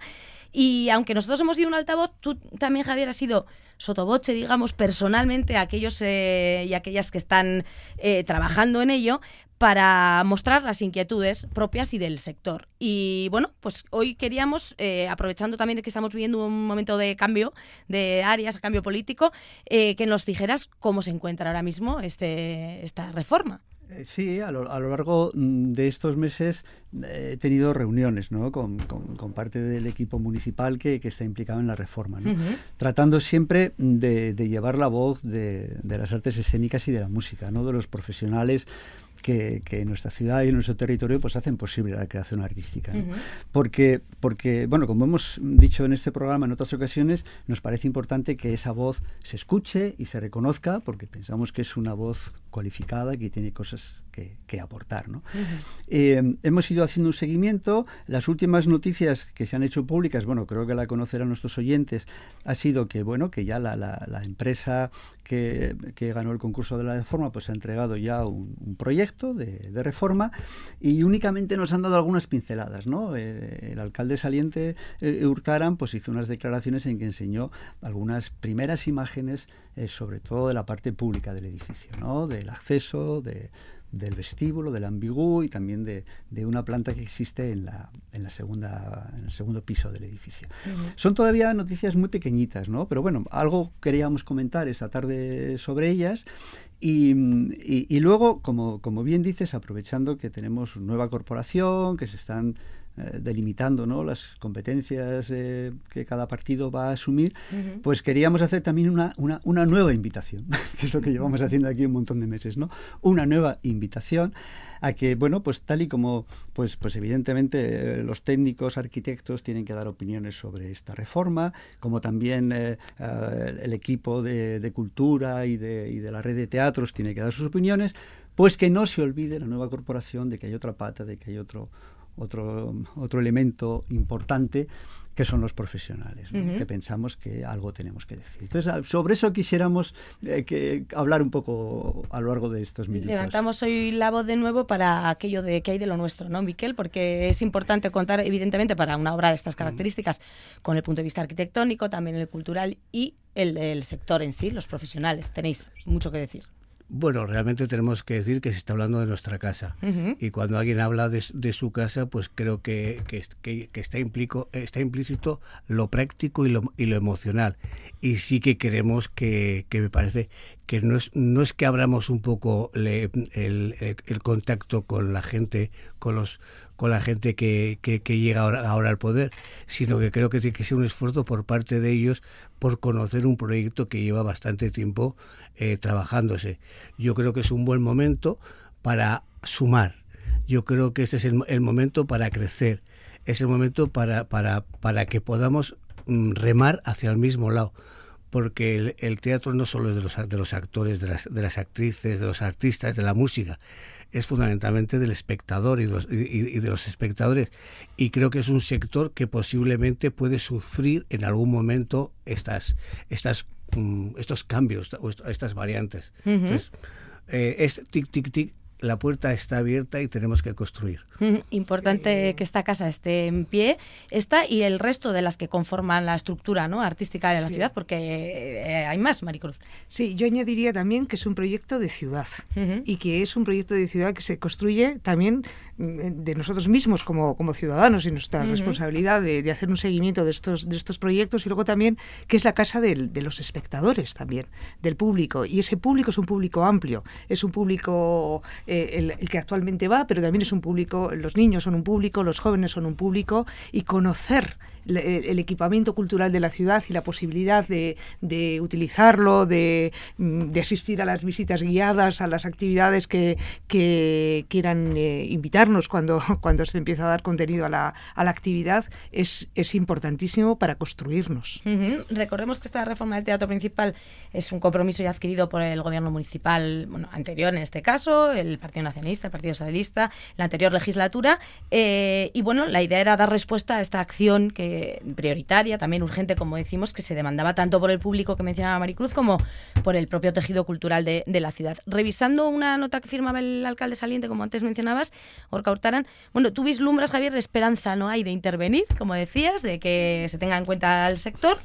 Y aunque nosotros hemos sido un altavoz, tú también, Javier, has sido sotoboche, digamos, personalmente a aquellos eh, y aquellas que están eh, trabajando en ello para mostrar las inquietudes propias y del sector. Y bueno, pues hoy queríamos, eh, aprovechando también que estamos viviendo un momento de cambio de áreas, cambio político, eh, que nos dijeras cómo se encuentra ahora mismo este, esta reforma. Eh, Sí, a lo, a lo largo mm, de estos meses eh, he tenido reuniones ¿no? con, con- con parte del equipo municipal que, que está implicado en la reforma, tratando siempre de, de llevar la voz de, de las artes escénicas y de la música, ¿no? de los profesionales que, que en nuestra ciudad y en nuestro territorio pues hacen posible la creación artística. Porque, porque, bueno, como hemos dicho en este programa en otras ocasiones, nos parece importante que esa voz se escuche y se reconozca, porque pensamos que es una voz cualificada que tiene cosas que, que aportar. ¿no? Eh, hemos ido haciendo un seguimiento. Las últimas noticias que se han hecho públicas, bueno, creo que la conocerán nuestros oyentes, ha sido que, bueno, que ya la, la- la empresa que, que ganó el concurso de la reforma, pues ha entregado ya un, un proyecto de, de reforma y únicamente nos han dado algunas pinceladas, ¿no? Eh, el alcalde saliente eh, Hurtaran, pues hizo unas declaraciones en que enseñó algunas primeras imágenes, eh, sobre todo de la parte pública del edificio, ¿no? Del acceso, de, del vestíbulo, del ambigú y también de, de una planta que existe en, la, en, la segunda, en el segundo piso del edificio. Son todavía noticias muy pequeñitas, ¿no? Pero bueno, algo queríamos comentar esta tarde sobre ellas. Y, y- y luego, como, como bien dices, aprovechando que tenemos nueva corporación, que se están eh, delimitando ¿no? las competencias eh, que cada partido va a asumir, pues queríamos hacer también una, una, una nueva invitación, que es lo que llevamos haciendo aquí un montón de meses, ¿no? Una nueva invitación a que, bueno, pues tal y como, pues, pues evidentemente eh, los técnicos, arquitectos tienen que dar opiniones sobre esta reforma, como también eh, eh, el equipo de, de cultura y de, y de la red de teatros tiene que dar sus opiniones, pues que no se olvide la nueva corporación de que hay otra pata, de que hay otro, otro, otro elemento importante que son los profesionales, que pensamos que algo tenemos que decir. Entonces, a- sobre eso quisiéramos eh, que hablar un poco a lo largo de estos minutos. Levantamos hoy la voz de nuevo para aquello de que hay de lo nuestro, ¿no, Miquel? Porque es importante contar, evidentemente, para una obra de estas características, con el punto de vista arquitectónico, también el cultural y el sector en sí, los profesionales. Tenéis mucho que decir. Bueno, realmente tenemos que decir que se está hablando de nuestra casa. Y cuando alguien habla de, de su casa, pues creo que, que, que- que está, implico, está implícito lo práctico y lo, y lo emocional. Y sí que queremos que, que me parece que no es, no es que abramos un poco le- el- el contacto con la gente, con los con la gente que, que- llega ahora, ahora al poder, sino que creo que tiene que ser un esfuerzo por parte de ellos por conocer un proyecto que lleva bastante tiempo eh, trabajándose. Yo creo que es un buen momento para sumar. Yo creo que este es el, momento para crecer. Es el momento para, para, para que podamos mm, remar hacia el mismo lado. Porque el, el teatro no solo es de los, de los actores, de las, de las actrices, de los artistas, de la música. Es fundamentalmente del espectador y de, los, y- y de los espectadores. Y creo que es un sector que posiblemente puede sufrir en algún momento estas, estas, mm, estos cambios o est- estas variantes. Entonces, eh, es tic, tic, tic, la puerta está abierta y tenemos que construir. Importante que esta casa esté en pie, esta y el resto de las que conforman la estructura ¿no? artística de la Sí. ciudad, porque eh, hay más, Maricruz. Sí, yo añadiría también que es un proyecto de ciudad y que es un proyecto de ciudad que se construye también mm, de nosotros mismos como, como ciudadanos y nuestra responsabilidad de, de hacer un seguimiento de estos, de estos proyectos y luego también que es la casa del- de los espectadores también, del público. Y ese público es un público amplio, es un público eh, el, que actualmente va, pero también es un público, los niños son un público, los jóvenes son un público y conocer el, equipamiento cultural de la ciudad y la posibilidad de, utilizarlo, de, mm, de asistir a las visitas guiadas, a las actividades que, quieran eh, invitarnos cuando, se empieza a dar contenido a la, actividad, es, importantísimo para construirnos. Recordemos que esta reforma del teatro principal es un compromiso ya adquirido por el gobierno municipal anterior en este caso, el Partido Nacionalista, el Partido Socialista, la anterior legislatura. eh, y bueno, la idea era dar respuesta a esta acción que prioritaria, también urgente, como decimos, que se demandaba tanto por el público que mencionaba Maricruz como por el propio tejido cultural de, la ciudad. Revisando una nota que firmaba el alcalde saliente, como antes mencionabas, Orca Hurtaran, bueno, tú vislumbras, Javier, esperanza no hay de intervenir, como decías, de que se tenga en cuenta el sector.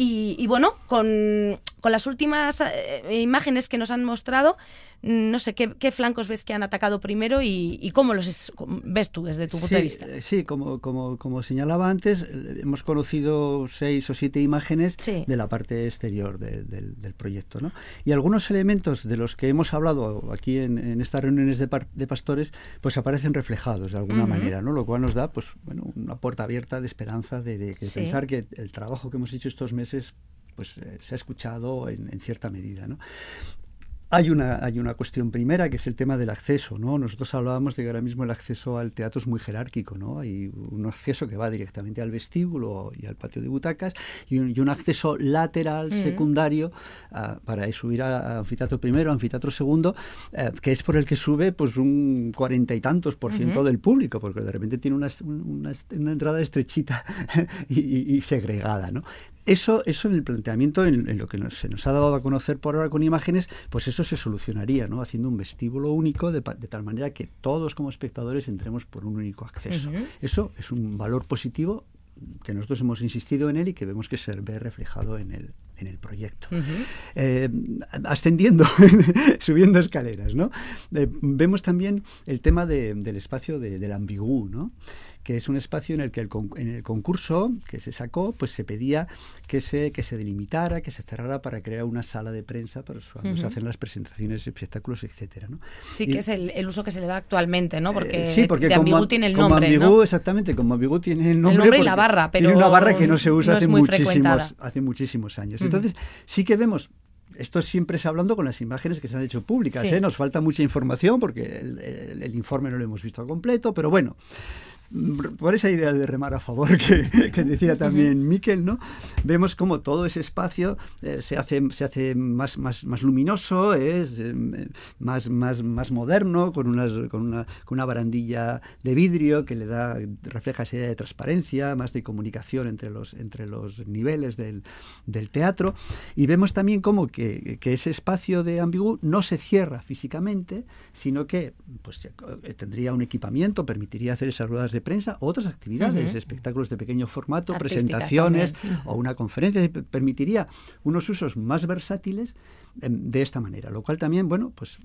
Y, bueno, con, con las últimas eh, imágenes que nos han mostrado, no sé, ¿qué, qué flancos ves que han atacado primero y, y cómo los es- ves tú desde tu punto sí, de vista? eh, Sí, como, como, como señalaba antes, eh, hemos conocido seis o siete imágenes de la parte exterior de- del, del proyecto. ¿no? Y algunos elementos de los que hemos hablado aquí en, en estas reuniones de, par- de pastores, pues aparecen reflejados de alguna manera, ¿no? lo cual nos da pues, bueno, una puerta abierta de esperanza de, de que Sí. pensar que el trabajo que hemos hecho estos meses pues, eh, se ha escuchado en, en cierta medida. ¿no? Hay una, hay una cuestión primera que es el tema del acceso, ¿no? Nosotros hablábamos de que ahora mismo el acceso al teatro es muy jerárquico, ¿no? Hay un acceso que va directamente al vestíbulo y al patio de butacas y un, y un acceso lateral, Mm. secundario, ah, para subir a, a anfiteatro primero, anfiteatro segundo, eh, que es por el que sube pues un cuarenta y tantos por ciento del público, porque de repente tiene una, una, una entrada estrechita y, y- y segregada, ¿no? Eso, eso en el planteamiento, en, en lo que nos- se nos ha dado a conocer por ahora con imágenes, pues eso se solucionaría, ¿no? Haciendo un vestíbulo único de, tal manera que todos como espectadores entremos por un único acceso. Eso es un valor positivo que nosotros hemos insistido en él y que vemos que se ve reflejado en el, en el proyecto. Eh, ascendiendo, subiendo escaleras, ¿no? Eh, vemos también el tema de- del espacio de- del ambigú, ¿no? Que es un espacio en el que el, con- en el concurso que se sacó, pues se pedía que se, que se delimitara, que se cerrara para crear una sala de prensa para cuando se Ujú. hacen las presentaciones, espectáculos, etcétera, ¿no? Sí, Y- que es el, el uso que se le da actualmente, ¿no? Porque, eh, sí, porque de como, ambigú tiene el como nombre, ambigú, ¿no? exactamente, como ambigú tiene el nombre. nombre y porque la barra, Tiene pero una barra que no se usa no hace, muchísimos, hace muchísimos años. Entonces, sí que vemos esto siempre es hablando con las imágenes que se han hecho públicas. Sí. ¿eh? Nos falta mucha información porque el, el- el informe no lo hemos visto al completo, pero bueno. Por esa idea de remar a favor que, decía también Miquel, ¿no? Vemos como todo ese espacio eh, se hace, se hace más, más, más luminoso, es eh, más, más, más moderno, con, unas, con, una, con una barandilla de vidrio que le da, refleja esa idea de transparencia, más de comunicación entre los, entre los niveles del, del teatro. Y vemos también como que, que ese espacio de ambigú no se cierra físicamente, sino que pues, eh, tendría un equipamiento, permitiría hacer esas ruedas de prensa, otras actividades, espectáculos de pequeño formato, presentaciones o una conferencia, permitiría unos usos más versátiles em, de esta manera, lo cual también, bueno, pues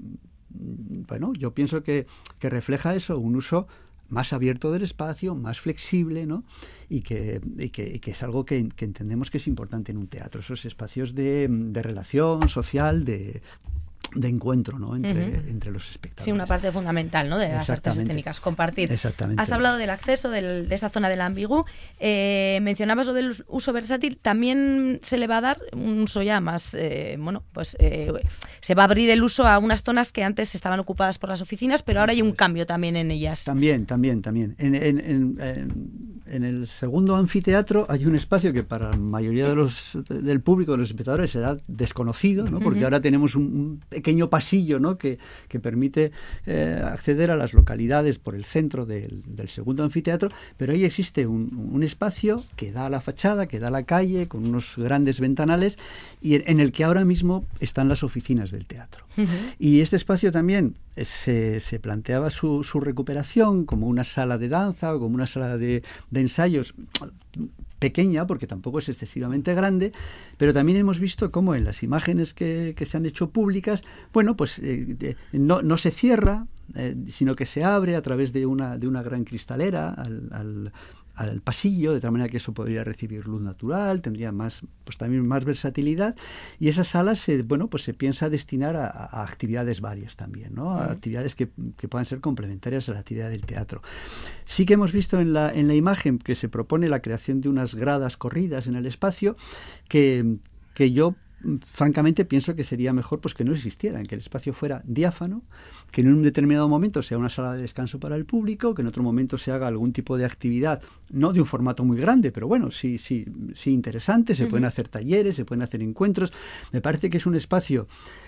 mm, bueno, yo pienso que, que refleja eso, un uso más abierto del espacio, más flexible, ¿no? Y que, y que, que es algo que, que, entendemos que es importante en un teatro, esos espacios de, de relación social, de, de encuentro ¿no? entre, entre, los espectadores. Sí, una parte fundamental ¿no? de las artes escénicas, compartir. Exactamente. Has hablado del acceso, del, de esa zona del ambigú, eh, mencionabas lo del uso versátil, también se le va a dar un uso ya más, eh, bueno, pues eh, se va a abrir el uso a unas zonas que antes estaban ocupadas por las oficinas, pero ahora hay un cambio también en ellas. También, también, también. En, en, en, en el segundo anfiteatro hay un espacio que para la mayoría de los, del público, de los espectadores, será desconocido, ¿no? porque ahora tenemos un, un pequeño pasillo ¿no? que, que permite eh, acceder a las localidades por el centro del, del segundo anfiteatro, pero ahí existe un, un, espacio que da a la fachada, que da a la calle, con unos grandes ventanales, y en, en el que ahora mismo están las oficinas del teatro. Uh -huh. Y este espacio también se, se planteaba su, su, recuperación como una sala de danza o como una sala de, de ensayos pequeña, porque tampoco es excesivamente grande, pero también hemos visto cómo en las imágenes que, que se han hecho públicas, bueno, pues eh, no, no, se cierra, eh, sino que se abre a través de una, de una gran cristalera al, al al pasillo, de tal manera que eso podría recibir luz natural, tendría más, pues también más versatilidad, y esa sala se, bueno, pues se piensa destinar a, a actividades varias también, ¿no? A actividades que, que, puedan ser complementarias a la actividad del teatro. Sí que hemos visto en la, en la imagen que se propone la creación de unas gradas corridas en el espacio, que, que yo francamente pienso que sería mejor pues que no existieran, que el espacio fuera diáfano, que en un determinado momento sea una sala de descanso para el público, que en otro momento se haga algún tipo de actividad, no de un formato muy grande, pero bueno, sí, sí, sí interesante, se uh -huh. pueden hacer talleres, se pueden hacer encuentros. Me parece que es un espacio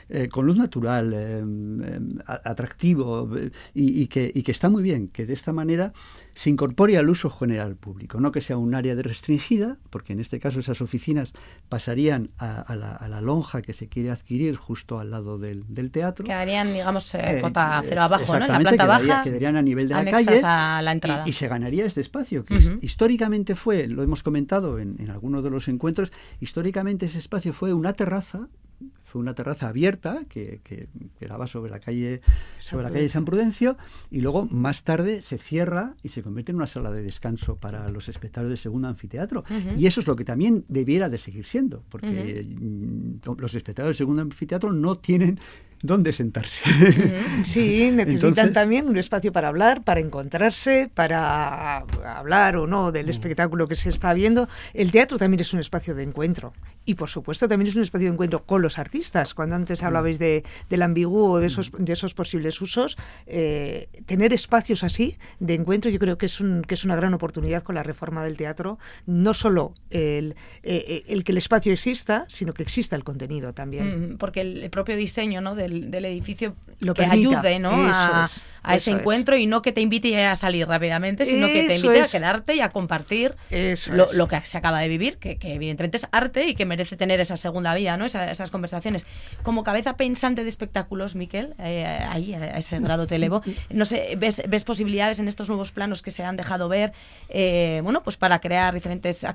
eh, con luz natural, eh, eh, atractivo y, y, que, y, que, está muy bien, que de esta manera se incorpore al uso general público, no que sea un área de restringida, porque en este caso esas oficinas pasarían a, a, la, a la, lonja que se quiere adquirir justo al lado del, del teatro. Quedarían, digamos, cota cero abajo, ¿no? En la planta quedaría, baja. Quedarían a nivel de la calle a la entrada. Y, y, se ganaría este espacio, que uh -huh. históricamente fue, lo hemos comentado en, en algunos de los encuentros, históricamente ese espacio fue una terraza fue una terraza abierta que, que, que, daba sobre la calle sobre la calle San Prudencio y luego más tarde se cierra y se convierte en una sala de descanso para los espectadores del segundo anfiteatro uh -huh. y eso es lo que también debiera de seguir siendo porque uh -huh. los espectadores del segundo anfiteatro no tienen dónde sentarse. Sí, necesitan Entonces, también un espacio para hablar, para encontrarse, para hablar o no del espectáculo que se está viendo. El teatro también es un espacio de encuentro y, por supuesto, también es un espacio de encuentro con los artistas. Cuando antes hablabais de, del ambiguo o de esos, de esos posibles usos, eh, tener espacios así de encuentro yo creo que es, un, que es una gran oportunidad con la reforma del teatro. No solo el, eh, el que el espacio exista, sino que exista el contenido también. Porque el propio diseño ¿no? del del, edificio Lo que permita. ayude ¿no? a, es, a ese encuentro y no que te invite a salir rápidamente, sino eso que te invite es. a quedarte y a compartir lo, lo, que se acaba de vivir, que, que, evidentemente es arte y que merece tener esa segunda vida, ¿no? Esa, esas conversaciones. Como cabeza pensante de espectáculos, Miquel, eh, ahí a ese grado te elevo, no sé, ¿ves, ves posibilidades en estos nuevos planos que se han dejado ver, eh, bueno, pues para crear diferentes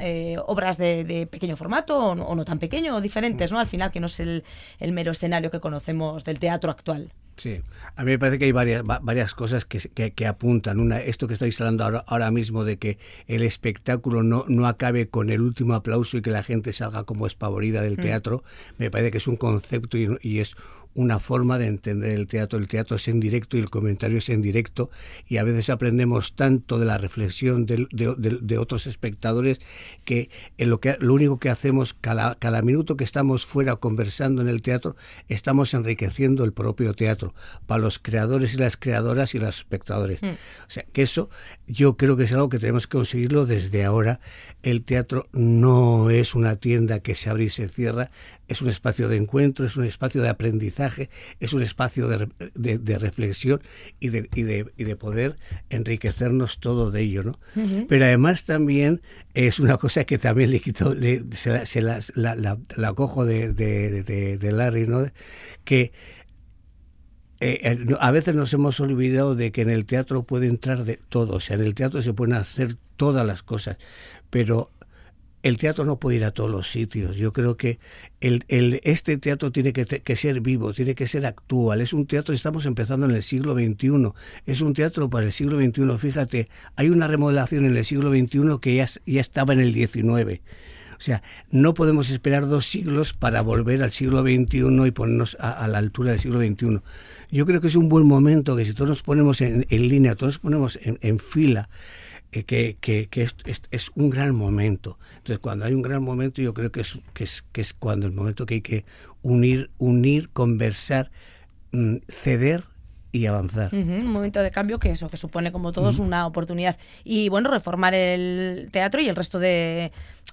eh, obras de, de, pequeño formato o no, o no, tan pequeño o diferentes, ¿no? Al final, que no es el, el mero escenario que conocemos del teatro actual. Sí, a mí me parece que hay varias, varias cosas que, que, que apuntan. Una, esto que estáis hablando ahora, ahora, mismo de que el espectáculo no, no acabe con el último aplauso y que la gente salga como espavorida del teatro, mm. me parece que es un concepto y, y es una forma de entender el teatro. El teatro es en directo y el comentario es en directo y a veces aprendemos tanto de la reflexión de, de, de, de otros espectadores que, en lo que lo único que hacemos cada, cada minuto que estamos fuera conversando en el teatro estamos enriqueciendo el propio teatro teatro, para los creadores y las creadoras y los espectadores. Mm. O sea, que eso yo creo que es algo que tenemos que conseguirlo desde ahora. El teatro no es una tienda que se abre y se cierra, es un espacio de encuentro, es un espacio de aprendizaje, es un espacio de, de- de reflexión y de, y, de, y de poder enriquecernos todo de ello, ¿no? Pero además también es una cosa que también le quito, le- se la, se la, la, la- cojo de, de, de- de Larry, ¿no? Que eh, eh, a veces nos hemos olvidado de que en el teatro puede entrar de todo, o sea, en el teatro se pueden hacer todas las cosas, pero el teatro no puede ir a todos los sitios. Yo creo que el, este teatro tiene que, ser vivo, tiene que ser actual. Es un teatro, estamos empezando en el siglo XXI, es un teatro para el siglo XXI. Fíjate, hay una remodelación en el siglo XXI que ya, estaba en el XIX. O sea, no podemos esperar dos siglos para volver al siglo XXI y ponernos a, a la altura del siglo XXI. Yo creo que es un buen momento que si todos nos ponemos en, en línea, todos nos ponemos en, en fila, que, que- que es, es- es un gran momento. Entonces, cuando hay un gran momento, yo creo que es, que es, que es cuando el momento que hay que unir, unir, conversar, mm, ceder y avanzar. Ujú, un momento de cambio que eso, que supone como todos una oportunidad. Y bueno, reformar el teatro y el resto de,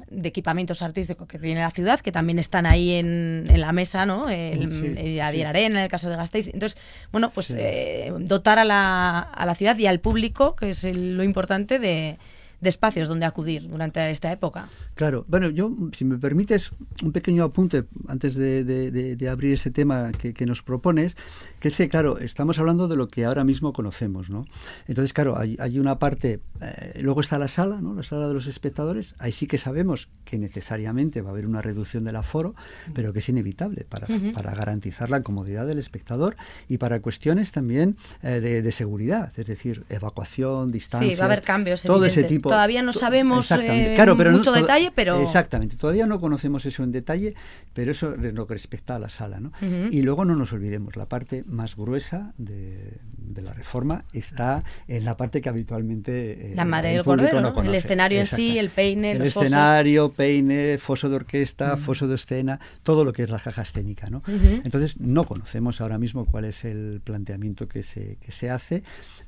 de equipamientos artísticos que tiene la ciudad, que también están ahí en, en la mesa, ¿no? El, Sí, el Adier sí. Arena, en el caso de Gasteiz. Entonces, bueno, pues Sí. eh, dotar a la, a la ciudad y al público, que es el- lo importante, de, de espacios donde acudir durante esta época. Claro, bueno, yo, si me permites, un pequeño apunte antes de, de- de- de abrir este tema que, que nos propones, que es que, claro, estamos hablando de lo que ahora mismo conocemos, ¿no? Entonces, claro, hay, hay una parte, eh, luego está la sala, ¿no? La sala de los espectadores, ahí sí que sabemos que necesariamente va a haber una reducción del aforo, pero que es inevitable para, para garantizar la comodidad del espectador y para cuestiones también eh, de, seguridad, es decir, evacuación, distancia. Sí, va a haber cambios todo ese evidentes. Todavía no sabemos eh, Claro, pero no mucho todo- detalle, pero... Exactamente, todavía no conocemos eso en detalle, pero eso en lo que respecta a la sala. ¿no? Ujú. Y luego no nos olvidemos, la parte más gruesa de, de la reforma está en la parte que habitualmente... eh, La madre el del cordero, no ¿no? conoce. El escenario en sí, el peine, El los fosos. escenario, peine, foso de orquesta, foso de escena, todo lo que es la caja escénica. ¿no? Ujú. Entonces, no conocemos ahora mismo cuál es el planteamiento que se, que se hace,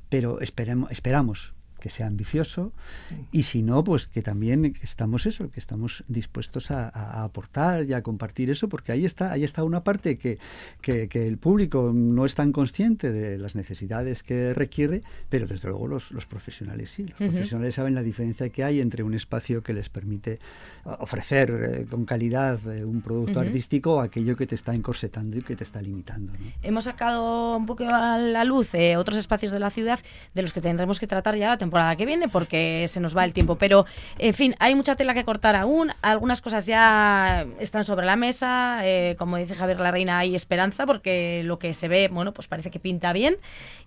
pero esperemos, esperamos que sea ambicioso y si no, pues que también estamos eso, que estamos dispuestos a, a aportar y a compartir eso, porque ahí está, ahí está una parte que, que, que el público no es tan consciente de las necesidades que requiere, pero desde luego los, los profesionales sí. Los Ujú. profesionales saben la diferencia que hay entre un espacio que les permite uh, ofrecer eh, con calidad eh, un producto Ujú. artístico o aquello que te está encorsetando y que te está limitando. ¿no? Hemos sacado un poco a la luz eh, otros espacios de la ciudad de los que tendremos que tratar ya la temporada que viene porque se nos va el tiempo. Pero, en fin, hay mucha tela que cortar aún. Algunas cosas ya están sobre la mesa. eh, como dice Javier La Reina, hay esperanza porque lo que se ve, bueno, pues parece que pinta bien.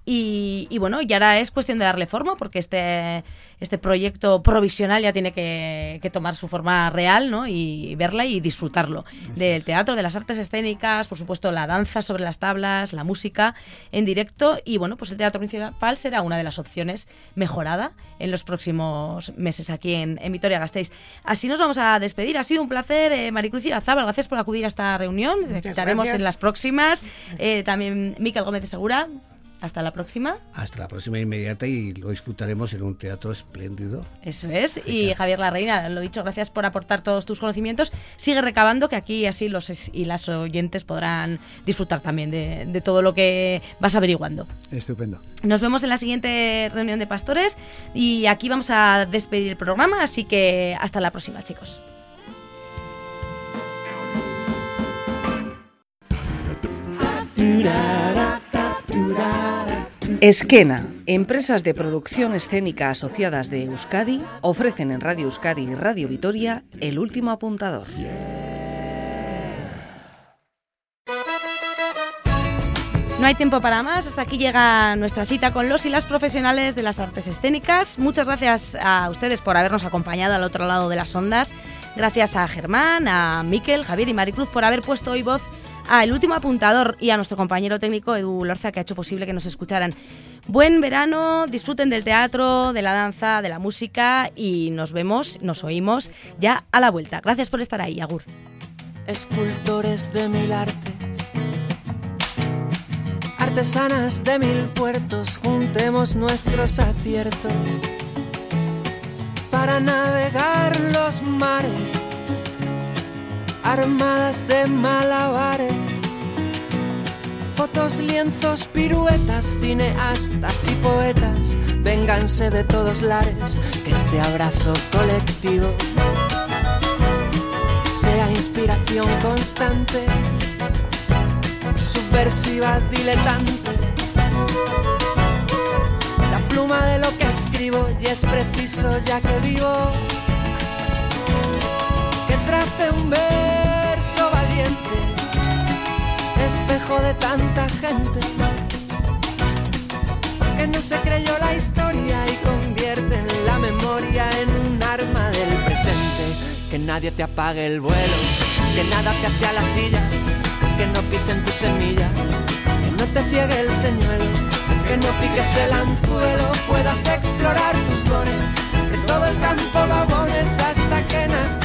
Y, y bueno, y ahora es cuestión de darle forma porque este, este proyecto provisional ya tiene que, que tomar su forma real ¿no? y verla y disfrutarlo. Del teatro, de las artes escénicas, por supuesto la danza sobre las tablas, la música en directo y bueno, pues el teatro principal será una de las opciones mejorada en los próximos meses aquí en, en Vitoria-Gasteiz. Así nos vamos a despedir. Ha sido un placer, eh, Maricruz Irazábal, gracias por acudir a esta reunión. Gracias. en las próximas. Eh, también Miquel Gómez de Segura. Hasta la próxima. Hasta la próxima inmediata y lo disfrutaremos en un teatro espléndido. Eso es. Y Javier Larreina, lo dicho, gracias por aportar todos tus conocimientos. Sigue recabando que aquí así los y las oyentes podrán disfrutar también de, de todo lo que vas averiguando. Estupendo. Nos vemos en la siguiente reunión de pastores y aquí vamos a despedir el programa, así que hasta la próxima, chicos. Esquena, empresas de producción escénica asociadas de Euskadi, ofrecen en Radio Euskadi y Radio Vitoria el último apuntador. No hay tiempo para más, hasta aquí llega nuestra cita con los y las profesionales de las artes escénicas. Muchas gracias a ustedes por habernos acompañado al otro lado de las ondas. Gracias a Germán, a Miquel, Javier y Maricruz por haber puesto hoy voz a El Último Apuntador y a nuestro compañero técnico Edu Lorza que ha hecho posible que nos escucharan. Buen verano, disfruten del teatro, de la danza, de la música y nos vemos, nos oímos ya a la vuelta. Gracias por estar ahí, Agur. escultores de mil artes, artesanas de mil puertos, juntemos nuestros aciertos para navegar los mares, armadas de malabares. Fotos, lienzos, piruetas, cineastas y poetas, vénganse de todos lares, que este abrazo colectivo sea inspiración constante, subversiva, diletante. La pluma de lo que escribo y es preciso ya que vivo que trace un verso espejo de tanta gente que no se creyó la historia y convierte en la memoria en un arma del presente. Que nadie te apague el vuelo, que nada te ate a la silla, que no pisen tu semilla, que no te ciegue el señuelo, que no piques el anzuelo, puedas explorar tus dones, que todo el campo lo hasta que nazca